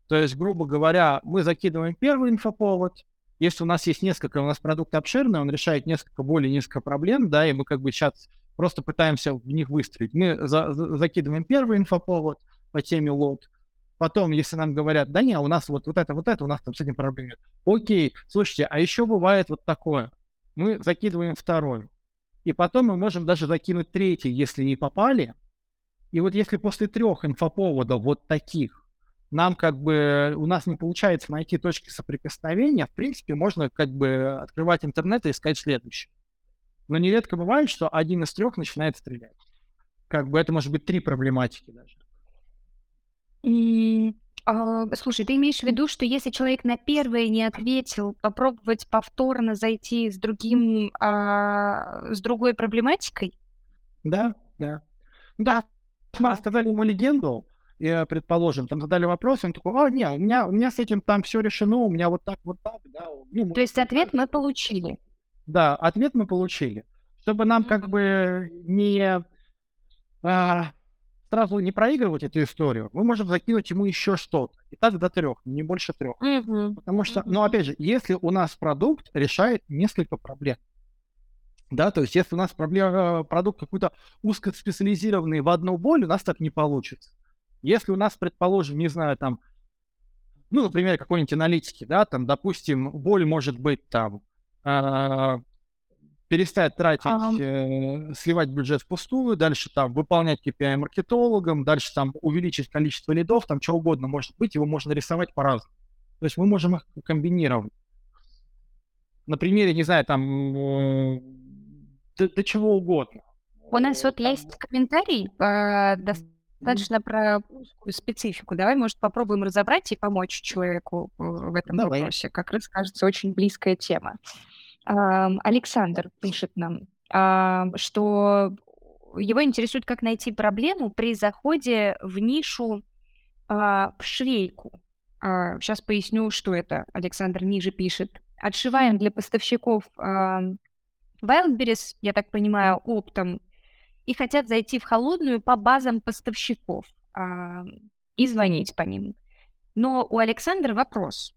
То есть, грубо говоря, мы закидываем первый инфоповод. Если у нас есть несколько, у нас продукт обширный, он решает несколько более несколько проблем, да, и мы как бы сейчас просто пытаемся в них выстрелить. Мы за, за, закидываем первый инфоповод по теме лот, Потом, если нам говорят, да не, у нас вот, вот это, вот это, у нас там с этим проблем нет. Окей, слушайте, а еще бывает вот такое. Мы закидываем второй. И потом мы можем даже закинуть третий, если не попали. И вот если после трех инфоповодов вот таких нам как бы, у нас не получается найти точки соприкосновения, в принципе, можно как бы открывать интернет и искать следующий. Но нередко бывает, что один из трех начинает стрелять. Как бы это может быть три проблематики даже. А, слушай, ты имеешь в виду, что если человек на первое не ответил, попробовать повторно зайти с другим, а, с другой проблематикой? Да, да. Да, мы сказали ему легенду, и, предположим, там задали вопрос, он такой, а, не, у меня, у меня с этим там все решено, у меня вот так, вот так, да. Ну, То есть ответ мы получили? Да, ответ мы получили. Чтобы нам как бы не а, сразу не проигрывать эту историю, мы можем закинуть ему еще что-то. И так до трех, не больше трех. Mm-hmm. Потому что, ну, опять же, если у нас продукт решает несколько проблем, да, то есть если у нас проблема, продукт какой-то узкоспециализированный в одну боль, у нас так не получится. Если у нас, предположим, не знаю, там, ну, например, какой-нибудь аналитики, да, там, допустим, боль может быть там а, перестать тратить, ага. э, сливать бюджет впустую, дальше там выполнять KPI маркетологам, дальше там увеличить количество лидов, там что угодно может быть, его можно рисовать по-разному. То есть мы можем их комбинировать. На примере, не знаю, там, э, до, до чего угодно. У нас вот есть комментарий э, достаточно про узкую специфику. Давай, может, попробуем разобрать и помочь человеку э, в этом Давай. вопросе. Как раз кажется, очень близкая тема. Александр пишет нам, что его интересует, как найти проблему при заходе в нишу а, в швейку. Сейчас поясню, что это. Александр ниже пишет. Отшиваем для поставщиков Wildberries, я так понимаю, оптом, и хотят зайти в холодную по базам поставщиков и звонить по ним. Но у Александра вопрос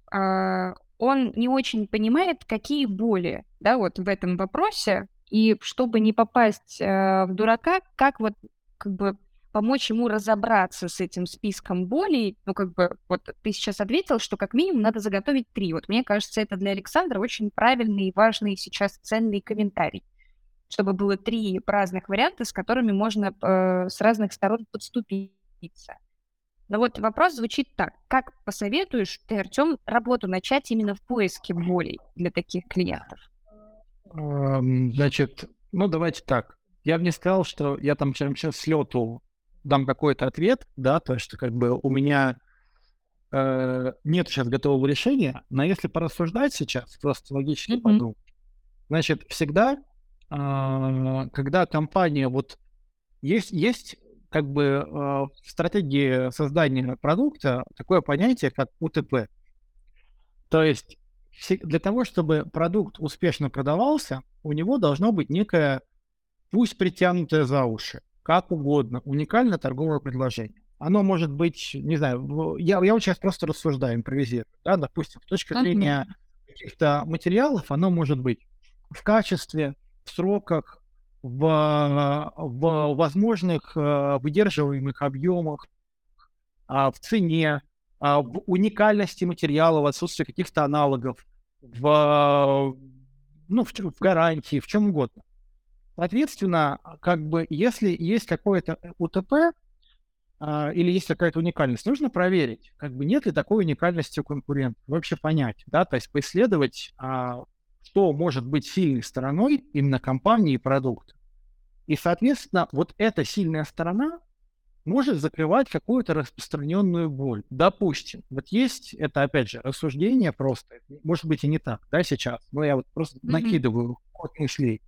он не очень понимает, какие боли, да, вот в этом вопросе, и чтобы не попасть э, в дурака, как вот как бы помочь ему разобраться с этим списком болей. Ну, как бы, вот ты сейчас ответил, что как минимум надо заготовить три. Вот мне кажется, это для Александра очень правильный и важный сейчас ценный комментарий чтобы было три разных варианта, с которыми можно э, с разных сторон подступиться. Но вот вопрос звучит так. Как посоветуешь ты, Артем, работу начать именно в поиске болей для таких клиентов? Значит, ну давайте так. Я бы не сказал, что я там прям сейчас с лету дам какой-то ответ, да, то есть как бы у меня э, нет сейчас готового решения, но если порассуждать сейчас, просто логически mm-hmm. подумать, значит, всегда, э, когда компания вот есть, есть как бы э, в стратегии создания продукта такое понятие, как УТП. То есть для того, чтобы продукт успешно продавался, у него должно быть некое, пусть притянутое за уши, как угодно, уникальное торговое предложение. Оно может быть, не знаю, я, я вот сейчас просто рассуждаю, импровизирую, да, допустим, с точки зрения каких-то материалов, оно может быть в качестве, в сроках, в, в возможных э, выдерживаемых объемах, а, в цене, а, в уникальности материала, в отсутствии каких-то аналогов, в, ну, в, в гарантии, в чем угодно. Соответственно, как бы, если есть какое-то УТП а, или есть какая-то уникальность, нужно проверить, как бы нет ли такой уникальности у конкурентов, вообще понять, да, то есть поисследовать, что может быть сильной стороной именно компании и продукта. И, соответственно, вот эта сильная сторона может закрывать какую-то распространенную боль. Допустим, вот есть, это опять же рассуждение просто, может быть и не так, да, сейчас, но я вот просто mm-hmm. накидываю ход мыслей.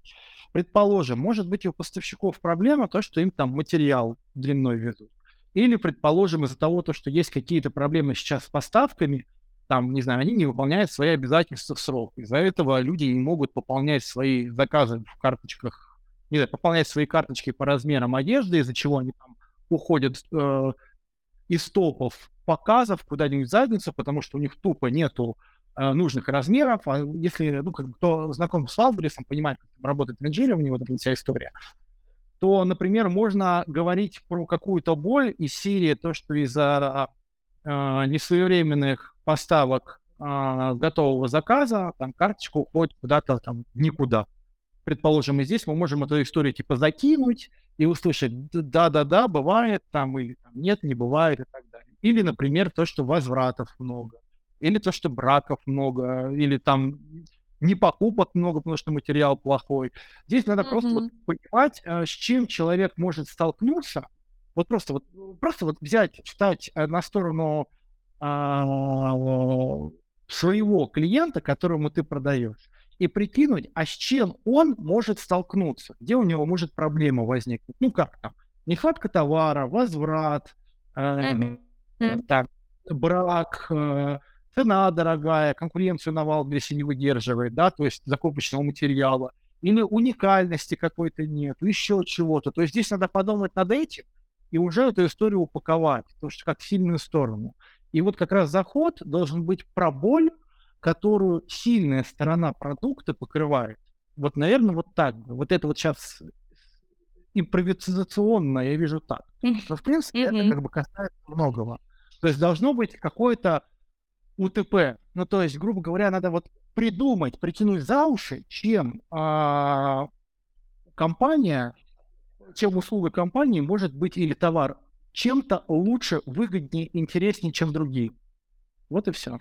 Предположим, может быть у поставщиков проблема то, что им там материал длиной везут. Или, предположим, из-за того, то, что есть какие-то проблемы сейчас с поставками, там, не знаю, они не выполняют свои обязательства в срок. Из-за этого люди не могут пополнять свои заказы в карточках, не знаю, пополнять свои карточки по размерам одежды, из-за чего они там уходят э, из топов показов куда-нибудь в задницу, потому что у них тупо нету э, нужных размеров. А если, ну, как бы, кто знаком с Wildberries, понимает, как работает ранжирование, вот эта вся история, то, например, можно говорить про какую-то боль из серии, то, что из-за э, несвоевременных поставок а, готового заказа, там карточка уходит куда-то там никуда. Предположим, и здесь мы можем эту историю типа закинуть и услышать да-да-да, бывает там, или там, нет, не бывает и так далее. Или, например, то, что возвратов много, или то, что браков много, или там не покупок много, потому что материал плохой. Здесь надо mm-hmm. просто вот понимать, а, с чем человек может столкнуться. Вот просто вот, просто вот взять, встать э, на сторону своего клиента, которому ты продаешь, и прикинуть, а с чем он может столкнуться, где у него может проблема возникнуть. Ну как там, нехватка товара, возврат, э, так, брак, э, цена дорогая, конкуренцию на Валбересе не выдерживает, да, то есть закупочного материала, или уникальности какой-то нет, еще чего-то. То есть здесь надо подумать над этим и уже эту историю упаковать, потому что как сильную сторону. И вот как раз заход должен быть про боль, которую сильная сторона продукта покрывает. Вот, наверное, вот так. Вот это вот сейчас импровизационно я вижу так. Но, в принципе, это как бы касается многого. То есть должно быть какое-то УТП. Ну, то есть, грубо говоря, надо вот придумать, притянуть за уши, чем а, компания, чем услуга компании может быть или товар чем-то лучше, выгоднее, интереснее, чем другие. Вот и все.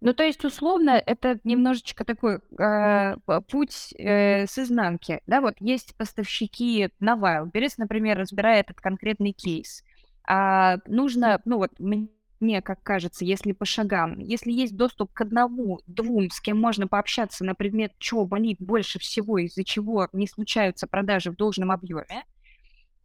Ну, то есть, условно, это немножечко такой э, путь э, с изнанки. Да, вот есть поставщики на Wildberries, например, разбирая этот конкретный кейс. А нужно, ну вот, мне как кажется, если по шагам, если есть доступ к одному, двум, с кем можно пообщаться на предмет, что болит больше всего, из-за чего не случаются продажи в должном объеме,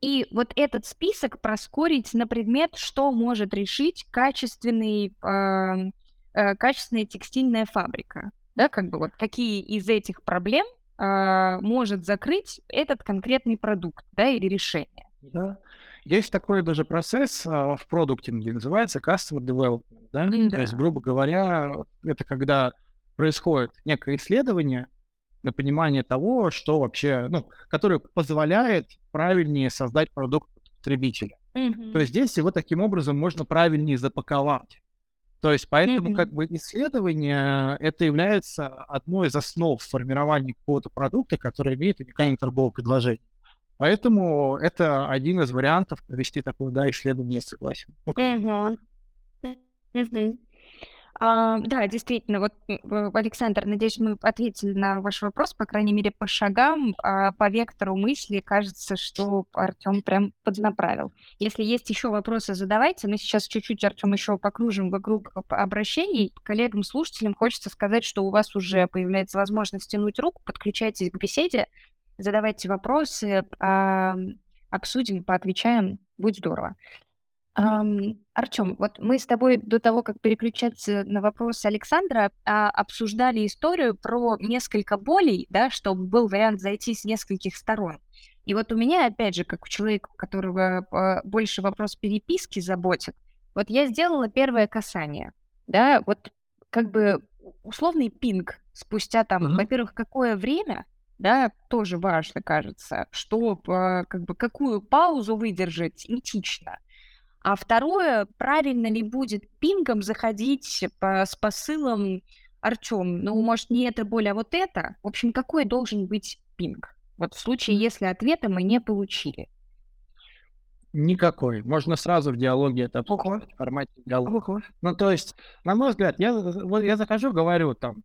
и вот этот список проскорить на предмет, что может решить качественный, э, э, качественная текстильная фабрика. Да, как бы вот какие из этих проблем э, может закрыть этот конкретный продукт, да, или решение. Да. Есть такой даже процесс э, в продуктинге, называется customer development. Да? Да. То есть, грубо говоря, это когда происходит некое исследование, на понимание того, что вообще, ну, который позволяет правильнее создать продукт потребителя. Mm-hmm. То есть здесь его таким образом можно правильнее запаковать. То есть поэтому mm-hmm. как бы исследование это является одной из основ формирования какого-то продукта, который имеет уникальное торговое предложение. Поэтому это один из вариантов провести такое да, исследование, согласен. Mm-hmm. Mm-hmm. А, да, действительно, вот, Александр, надеюсь, мы ответили на ваш вопрос, по крайней мере, по шагам, а, по вектору мысли, кажется, что Артем прям поднаправил. Если есть еще вопросы, задавайте. Мы сейчас чуть-чуть, Артем, еще покружим вокруг обращений. Коллегам, слушателям хочется сказать, что у вас уже появляется возможность тянуть руку, подключайтесь к беседе, задавайте вопросы, а, обсудим, поотвечаем. Будет здорово. Ам, Артём, вот мы с тобой до того, как переключаться на вопрос Александра, а, обсуждали историю про несколько болей, да, чтобы был вариант зайти с нескольких сторон. И вот у меня, опять же, как у человека, у которого а, больше вопрос переписки заботит, вот я сделала первое касание, да, вот как бы условный пинг спустя там, Мгм. во-первых, какое время, да, тоже важно, кажется, что а, как бы какую паузу выдержать этично. А второе, правильно ли будет пингом заходить по, с посылом Артем, ну, может, не это более, а вот это? В общем, какой должен быть пинг? Вот в случае, если ответа мы не получили. Никакой. Можно сразу в диалоге это обсуждать, в формате диалога. Ого. Ну, то есть, на мой взгляд, я, вот я захожу, говорю там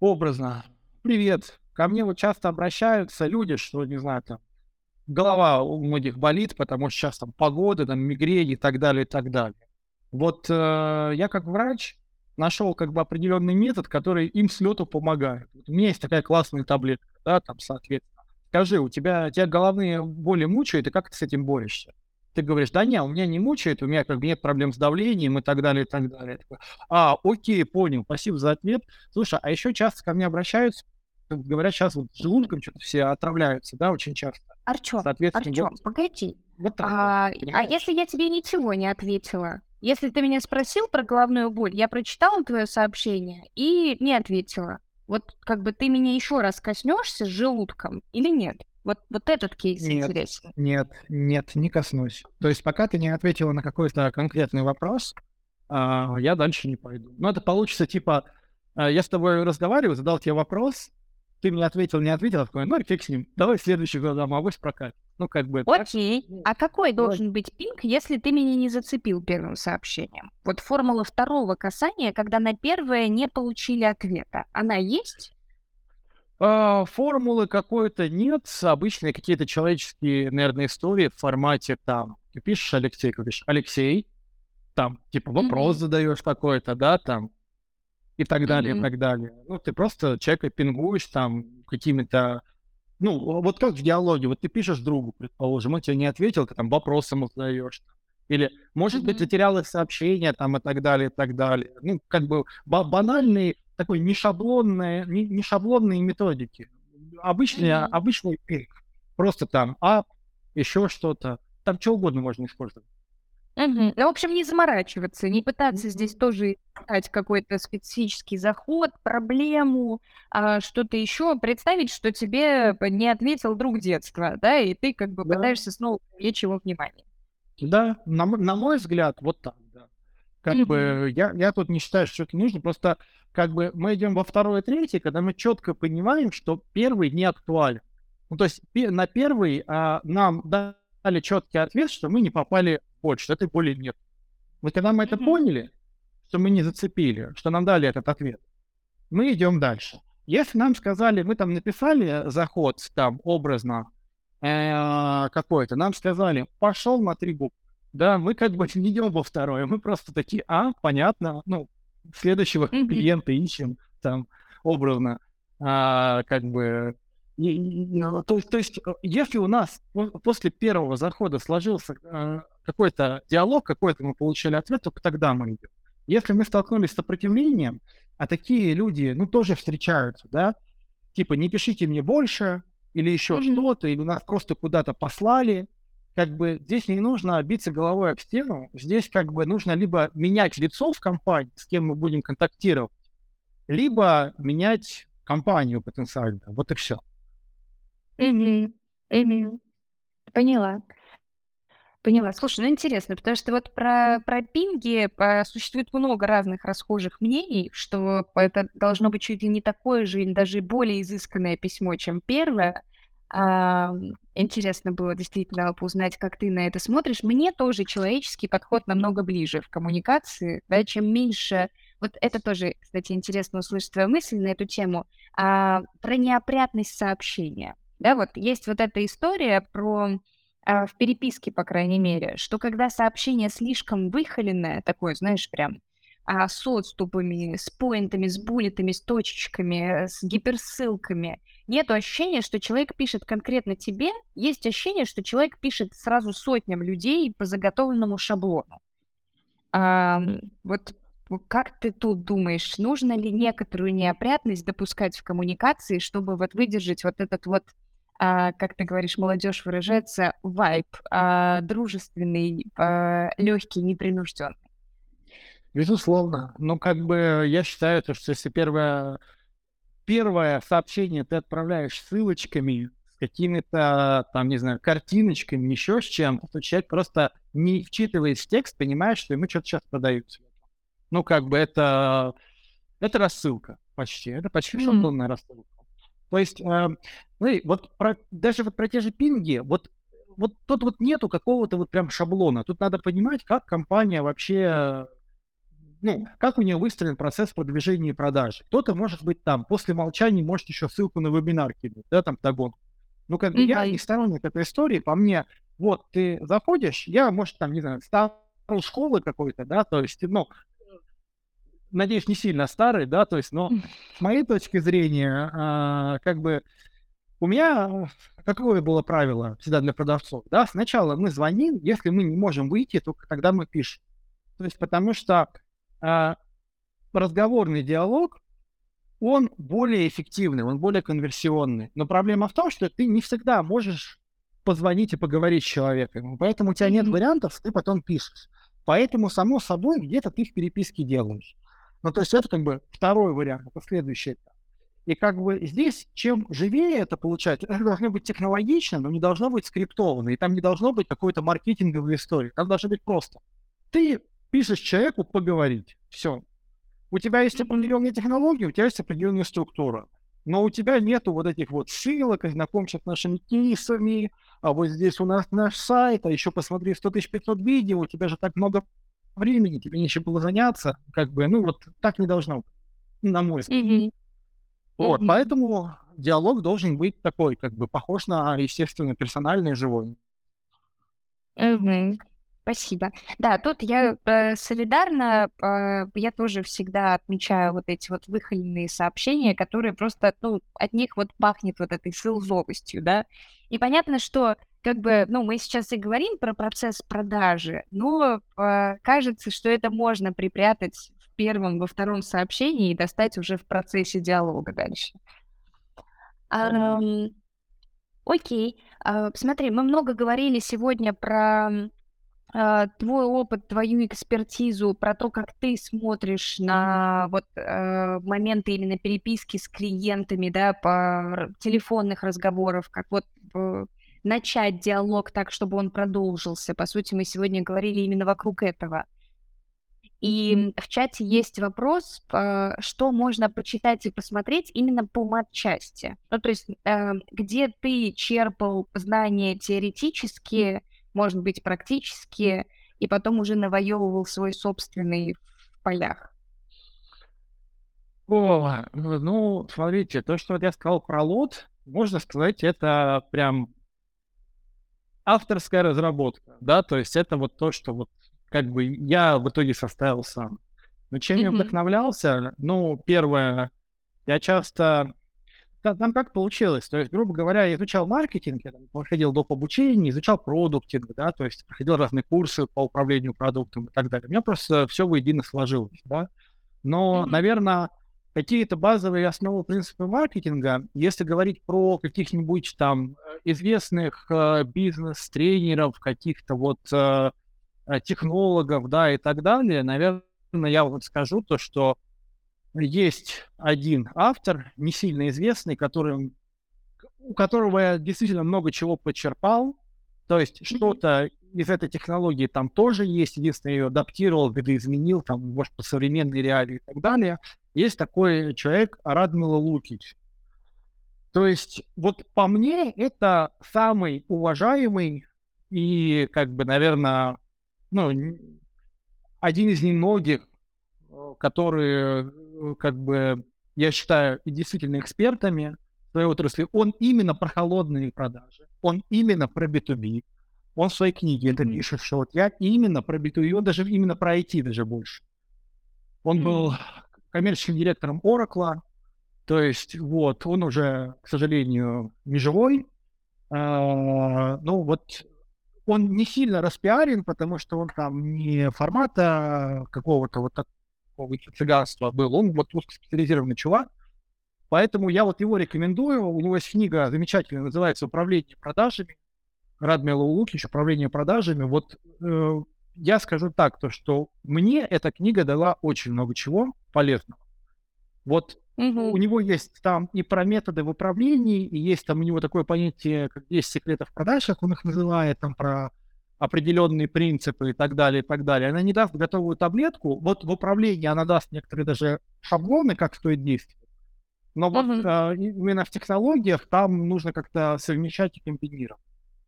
образно, привет, ко мне вот часто обращаются люди, что, не знаю, там, голова у многих болит, потому что сейчас там погода, там мигрень и так далее, и так далее. Вот э, я как врач нашел как бы определенный метод, который им с лету помогает. Вот у меня есть такая классная таблетка, да, там, соответственно. Скажи, у тебя, тебя головные боли мучают, и как ты с этим борешься? Ты говоришь, да нет, у меня не мучает, у меня как бы нет проблем с давлением и так далее, и так далее. Такой, а, окей, понял, спасибо за ответ. Слушай, а еще часто ко мне обращаются, говорят, сейчас вот желудком что-то все отравляются, да, очень часто. Артем, Артем, вот, погоди. Вот так, а, а если я тебе ничего не ответила? Если ты меня спросил про головную боль, я прочитала твое сообщение и не ответила. Вот как бы ты меня еще раз коснешься с желудком или нет? Вот, вот этот кейс нет, интересен. Нет, нет, не коснусь. То есть пока ты не ответила на какой-то конкретный вопрос, а, я дальше не пойду. Ну, это получится типа, а, я с тобой разговариваю, задал тебе вопрос, ты мне ответил, не ответил, такой, ну, фиг с ним, давай следующий год, а авось прокатит. Ну, как бы... Окей. Так. А какой должен быть пинг, если ты меня не зацепил первым сообщением? Вот формула второго касания, когда на первое не получили ответа, она есть? А, формулы какой-то нет, обычные какие-то человеческие, наверное, истории в формате там, ты пишешь Алексей, говоришь, Алексей, там, типа, вопрос mm-hmm. задаешь такой-то, да, там, и так далее, mm-hmm. и так далее. Ну, ты просто человека пингуешь там какими-то... Ну, вот как в диалоге, вот ты пишешь другу, предположим, он тебе не ответил, ты там вопросом задаешь. Или, может mm-hmm. быть, затерялось сообщение там и так далее, и так далее. Ну, как бы банальные, такой не шаблонные, не, не шаблонные методики. Обычный, mm-hmm. обычный пинг. Просто там ап, еще что-то. Там что угодно можно использовать. Угу. Ну, в общем, не заморачиваться, не пытаться здесь тоже искать какой-то специфический заход, проблему, а, что-то еще. Представить, что тебе не ответил друг детства, да, и ты как бы да. пытаешься снова привлечь его внимание. Да, на, на мой взгляд, вот так, да. Как mm бы я, я тут не считаю, что это нужно, просто как бы мы идем во второй и третий, когда мы четко понимаем, что первый не актуален. Ну, то есть на первый а, нам дали четкий ответ, что мы не попали больше, этой боли нет. Вот когда мы это mm-hmm. поняли, что мы не зацепили, что нам дали этот ответ, мы идем дальше. Если нам сказали, мы там написали заход там образно э, какой-то, нам сказали, пошел на три буквы, да, мы как бы не идем во второе, мы просто такие, а, понятно, ну, следующего mm-hmm. клиента ищем там образно, а, как бы ну, то, то есть, э, если у нас после первого захода сложился э, какой-то диалог, какой-то мы получили ответ, только тогда мы идем. Если мы столкнулись с сопротивлением, а такие люди, ну, тоже встречаются, да, типа, не пишите мне больше, или еще mm-hmm. что-то, или нас просто куда-то послали, как бы здесь не нужно биться головой об стену, здесь как бы нужно либо менять лицо в компании, с кем мы будем контактировать, либо менять компанию потенциально. Вот и все. Угу. Угу. Поняла. Поняла. Слушай, ну интересно, потому что вот про, про пинги э, существует много разных расхожих мнений, что это должно быть чуть ли не такое же или даже более изысканное письмо, чем первое. А, интересно было действительно узнать, как ты на это смотришь. Мне тоже человеческий подход намного ближе в коммуникации, да, чем меньше... Вот это тоже, кстати, интересно услышать твою мысль на эту тему. А, про неопрятность сообщения. Да, вот есть вот эта история про а, в переписке, по крайней мере, что когда сообщение слишком выхоленное, такое, знаешь, прям а, с отступами, с поинтами, с буллетами, с точечками, с гиперссылками, нет ощущения, что человек пишет конкретно тебе, есть ощущение, что человек пишет сразу сотням людей по заготовленному шаблону. А, вот как ты тут думаешь, нужно ли некоторую неопрятность допускать в коммуникации, чтобы вот выдержать вот этот вот как ты говоришь, молодежь выражается, вайб, а, дружественный, а, легкий, непринужденный. Безусловно. Ну, как бы я считаю, то, что если первое, первое сообщение ты отправляешь ссылочками, с какими-то, там, не знаю, картиночками, еще с чем то человек просто не вчитываясь в текст, понимает, что ему что-то сейчас продают. Ну, как бы это, это рассылка почти. Это почти mm. шаблонная рассылка. То есть, э, ну, вот про, даже вот про те же пинги, вот, вот тут вот нету какого-то вот прям шаблона. Тут надо понимать, как компания вообще, ну, как у нее выстроен процесс продвижения и продажи. Кто-то, может быть, там, после молчания может еще ссылку на вебинар кинуть, да, там, догон. Ну, как mm-hmm. я не сторонник этой истории, по мне, вот, ты заходишь, я, может, там, не знаю, старой школы какой-то, да, то есть, ну, надеюсь, не сильно старый, да, то есть, но с моей точки зрения, а, как бы у меня какое было правило всегда для продавцов, да, сначала мы звоним, если мы не можем выйти, только тогда мы пишем. То есть потому что а, разговорный диалог, он более эффективный, он более конверсионный. Но проблема в том, что ты не всегда можешь позвонить и поговорить с человеком. Поэтому у тебя нет вариантов, ты потом пишешь. Поэтому, само собой, где-то ты в переписке делаешь. Ну, то есть это как бы второй вариант, это следующий этап. И как бы здесь, чем живее это получается, это должно быть технологично, но не должно быть скриптовано, и там не должно быть какой-то маркетинговой истории. Там должно быть просто. Ты пишешь человеку поговорить. Все. У тебя есть определенные технологии, у тебя есть определенная структура. Но у тебя нету вот этих вот ссылок, знакомься с нашими кейсами, а вот здесь у нас наш сайт, а еще посмотри 100 500 видео, у тебя же так много времени, тебе нечем было заняться, как бы, ну вот так не должно быть, на мой взгляд. Mm-hmm. Вот, mm-hmm. поэтому диалог должен быть такой, как бы похож на, естественно, персональный, живой. Mm-hmm. Спасибо. Да, тут я э, солидарна. Э, я тоже всегда отмечаю вот эти вот выхоленные сообщения, которые просто, ну, от них вот пахнет вот этой сылзовостью, да. И понятно, что как бы, ну, мы сейчас и говорим про процесс продажи, но э, кажется, что это можно припрятать в первом, во втором сообщении и достать уже в процессе диалога дальше. Окей, а, смотри, мы много говорили сегодня про а, твой опыт, твою экспертизу, про то, как ты смотришь на вот моменты именно переписки с клиентами, да, по телефонных разговоров, как вот э, начать диалог так, чтобы он продолжился. По сути, мы сегодня говорили именно вокруг этого. И в чате есть вопрос, э, что можно почитать и посмотреть именно по матчасти. Ну, то есть, э, где ты черпал знания теоретические, может быть, практические, и потом уже навоевывал свой собственный в полях. О, ну, смотрите, то, что вот я сказал про лот, можно сказать, это прям авторская разработка, да, то есть это вот то, что вот как бы я в итоге составил сам. Но чем mm-hmm. я вдохновлялся? Ну, первое, я часто... Там как получилось? То есть, грубо говоря, я изучал маркетинг, я там, проходил доп. обучение, изучал продуктинг, да, то есть проходил разные курсы по управлению продуктом и так далее. У меня просто все воедино сложилось, да. Но, mm-hmm. наверное, какие-то базовые основы принципы маркетинга, если говорить про каких-нибудь там э, известных э, бизнес-тренеров, каких-то вот э, э, технологов, да, и так далее, наверное, я вот скажу то, что есть один автор, не сильно известный, который, у которого я действительно много чего подчерпал, То есть что-то из этой технологии там тоже есть, единственное, ее адаптировал, видоизменил, там, может, по современной реалии и так далее. Есть такой человек Радмила Лукич. То есть, вот по мне, это самый уважаемый и, как бы, наверное, ну, один из немногих, э, которые, э, как бы, я считаю, действительно экспертами в своей отрасли. Он именно про холодные продажи, он именно про B2B, он в своей книге это пишет, что вот я именно про B2B, он даже именно про IT даже больше. Он был коммерческим директором Oracle, то есть вот, он уже, к сожалению, не живой. А, ну вот он не сильно распиарен, потому что он там не формата какого-то вот такого цыганства был, он вот узкоспециализированный чувак, поэтому я вот его рекомендую, у него есть книга замечательная, называется «Управление продажами», Радмила Лукич «Управление продажами», вот э, я скажу так, то что мне эта книга дала очень много чего полезного. Вот Угу. У него есть там и про методы в управлении, и есть там у него такое понятие, как 10 секретов продаж, как он их называет, там про определенные принципы и так далее, и так далее. Она не даст готовую таблетку. Вот в управлении она даст некоторые даже шаблоны, как стоит действовать. Но вот а, именно в технологиях там нужно как-то совмещать и комбинировать.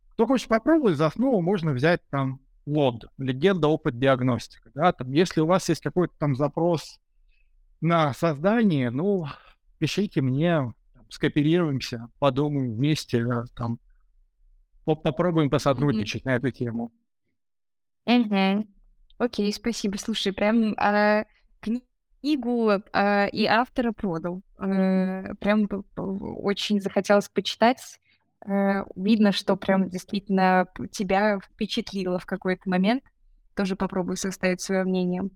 Кто хочет попробовать, за основу можно взять там лод, легенда, опыт, диагностика. Да? Там, если у вас есть какой-то там запрос на создание, ну, пишите мне, скооперируемся, подумаем вместе, там, попробуем посотрудничать mm-hmm. на эту тему. Mm-hmm. Окей, спасибо. Слушай, прям а, книгу а, и автора продал. А, прям очень захотелось почитать. А, видно, что прям действительно тебя впечатлило в какой-то момент. Тоже попробую составить свое мнение.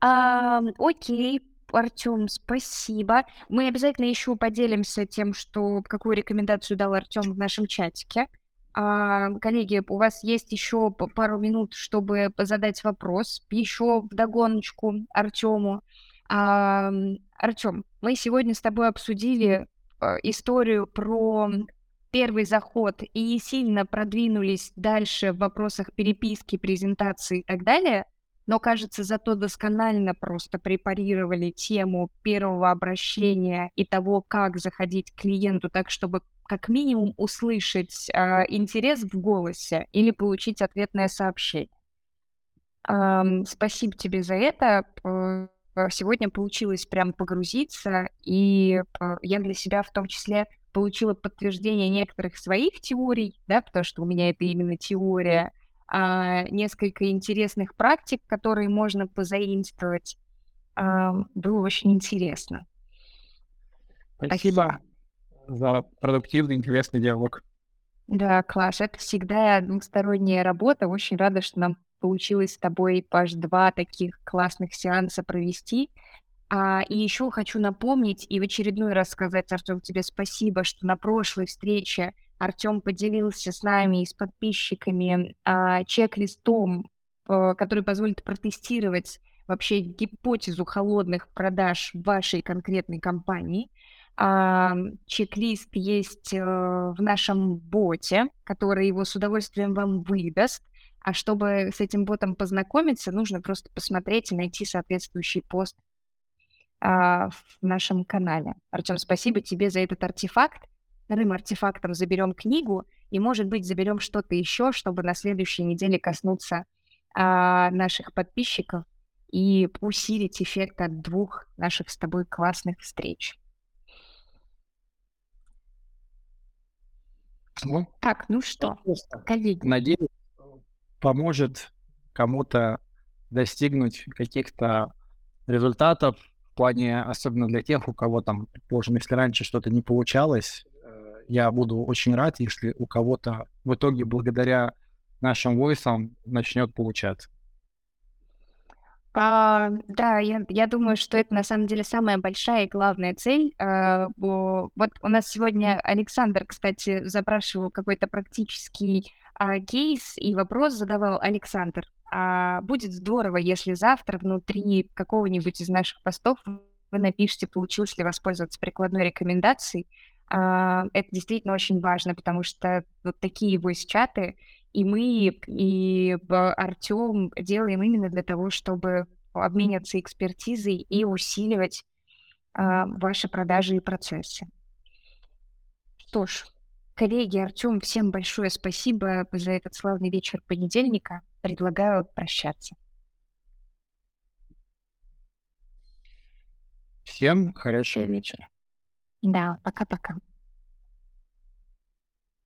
А, окей, Артем, спасибо. Мы обязательно еще поделимся тем, что какую рекомендацию дал Артем в нашем чатике. А, коллеги, у вас есть еще пару минут, чтобы задать вопрос еще в догоночку Артему. А, Артем, мы сегодня с тобой обсудили а, историю про первый заход и сильно продвинулись дальше в вопросах переписки, презентации и так далее но, кажется, зато досконально просто препарировали тему первого обращения и того, как заходить к клиенту так, чтобы как минимум услышать э, интерес в голосе или получить ответное сообщение. Эм, спасибо тебе за это. Сегодня получилось прям погрузиться, и я для себя в том числе получила подтверждение некоторых своих теорий, да, потому что у меня это именно теория, а, несколько интересных практик, которые можно позаимствовать. А, было очень интересно. Спасибо, Спасибо за продуктивный, интересный диалог. Да, класс. Это всегда двусторонняя работа. Очень рада, что нам получилось с тобой, Паш, два таких классных сеанса провести. А, и еще хочу напомнить и в очередной раз сказать, Артем, тебе спасибо, что на прошлой встрече Артем поделился с нами и с подписчиками а, чек-листом, а, который позволит протестировать вообще гипотезу холодных продаж вашей конкретной компании. А, чек-лист есть а, в нашем боте, который его с удовольствием вам выдаст. А чтобы с этим ботом познакомиться, нужно просто посмотреть и найти соответствующий пост а, в нашем канале. Артем, спасибо тебе за этот артефакт вторым артефактом заберем книгу и, может быть, заберем что-то еще, чтобы на следующей неделе коснуться а, наших подписчиков и усилить эффект от двух наших с тобой классных встреч. Ну, так, ну что, коллеги. Надеюсь, поможет кому-то достигнуть каких-то результатов в плане, особенно для тех, у кого там, предположим, если раньше что-то не получалось, я буду очень рад, если у кого-то в итоге благодаря нашим войсам начнет получаться. А, да, я, я думаю, что это на самом деле самая большая и главная цель. А, вот у нас сегодня Александр, кстати, запрашивал какой-то практический а, кейс и вопрос задавал Александр. А, будет здорово, если завтра внутри какого-нибудь из наших постов вы напишите, получилось ли воспользоваться прикладной рекомендацией, это действительно очень важно, потому что вот такие voice-чаты и мы, и Артем делаем именно для того, чтобы обмениваться экспертизой и усиливать а, ваши продажи и процессы. Что ж, коллеги, Артем, всем большое спасибо за этот славный вечер понедельника. Предлагаю прощаться. Всем хорошего вечера. Да, пока-пока.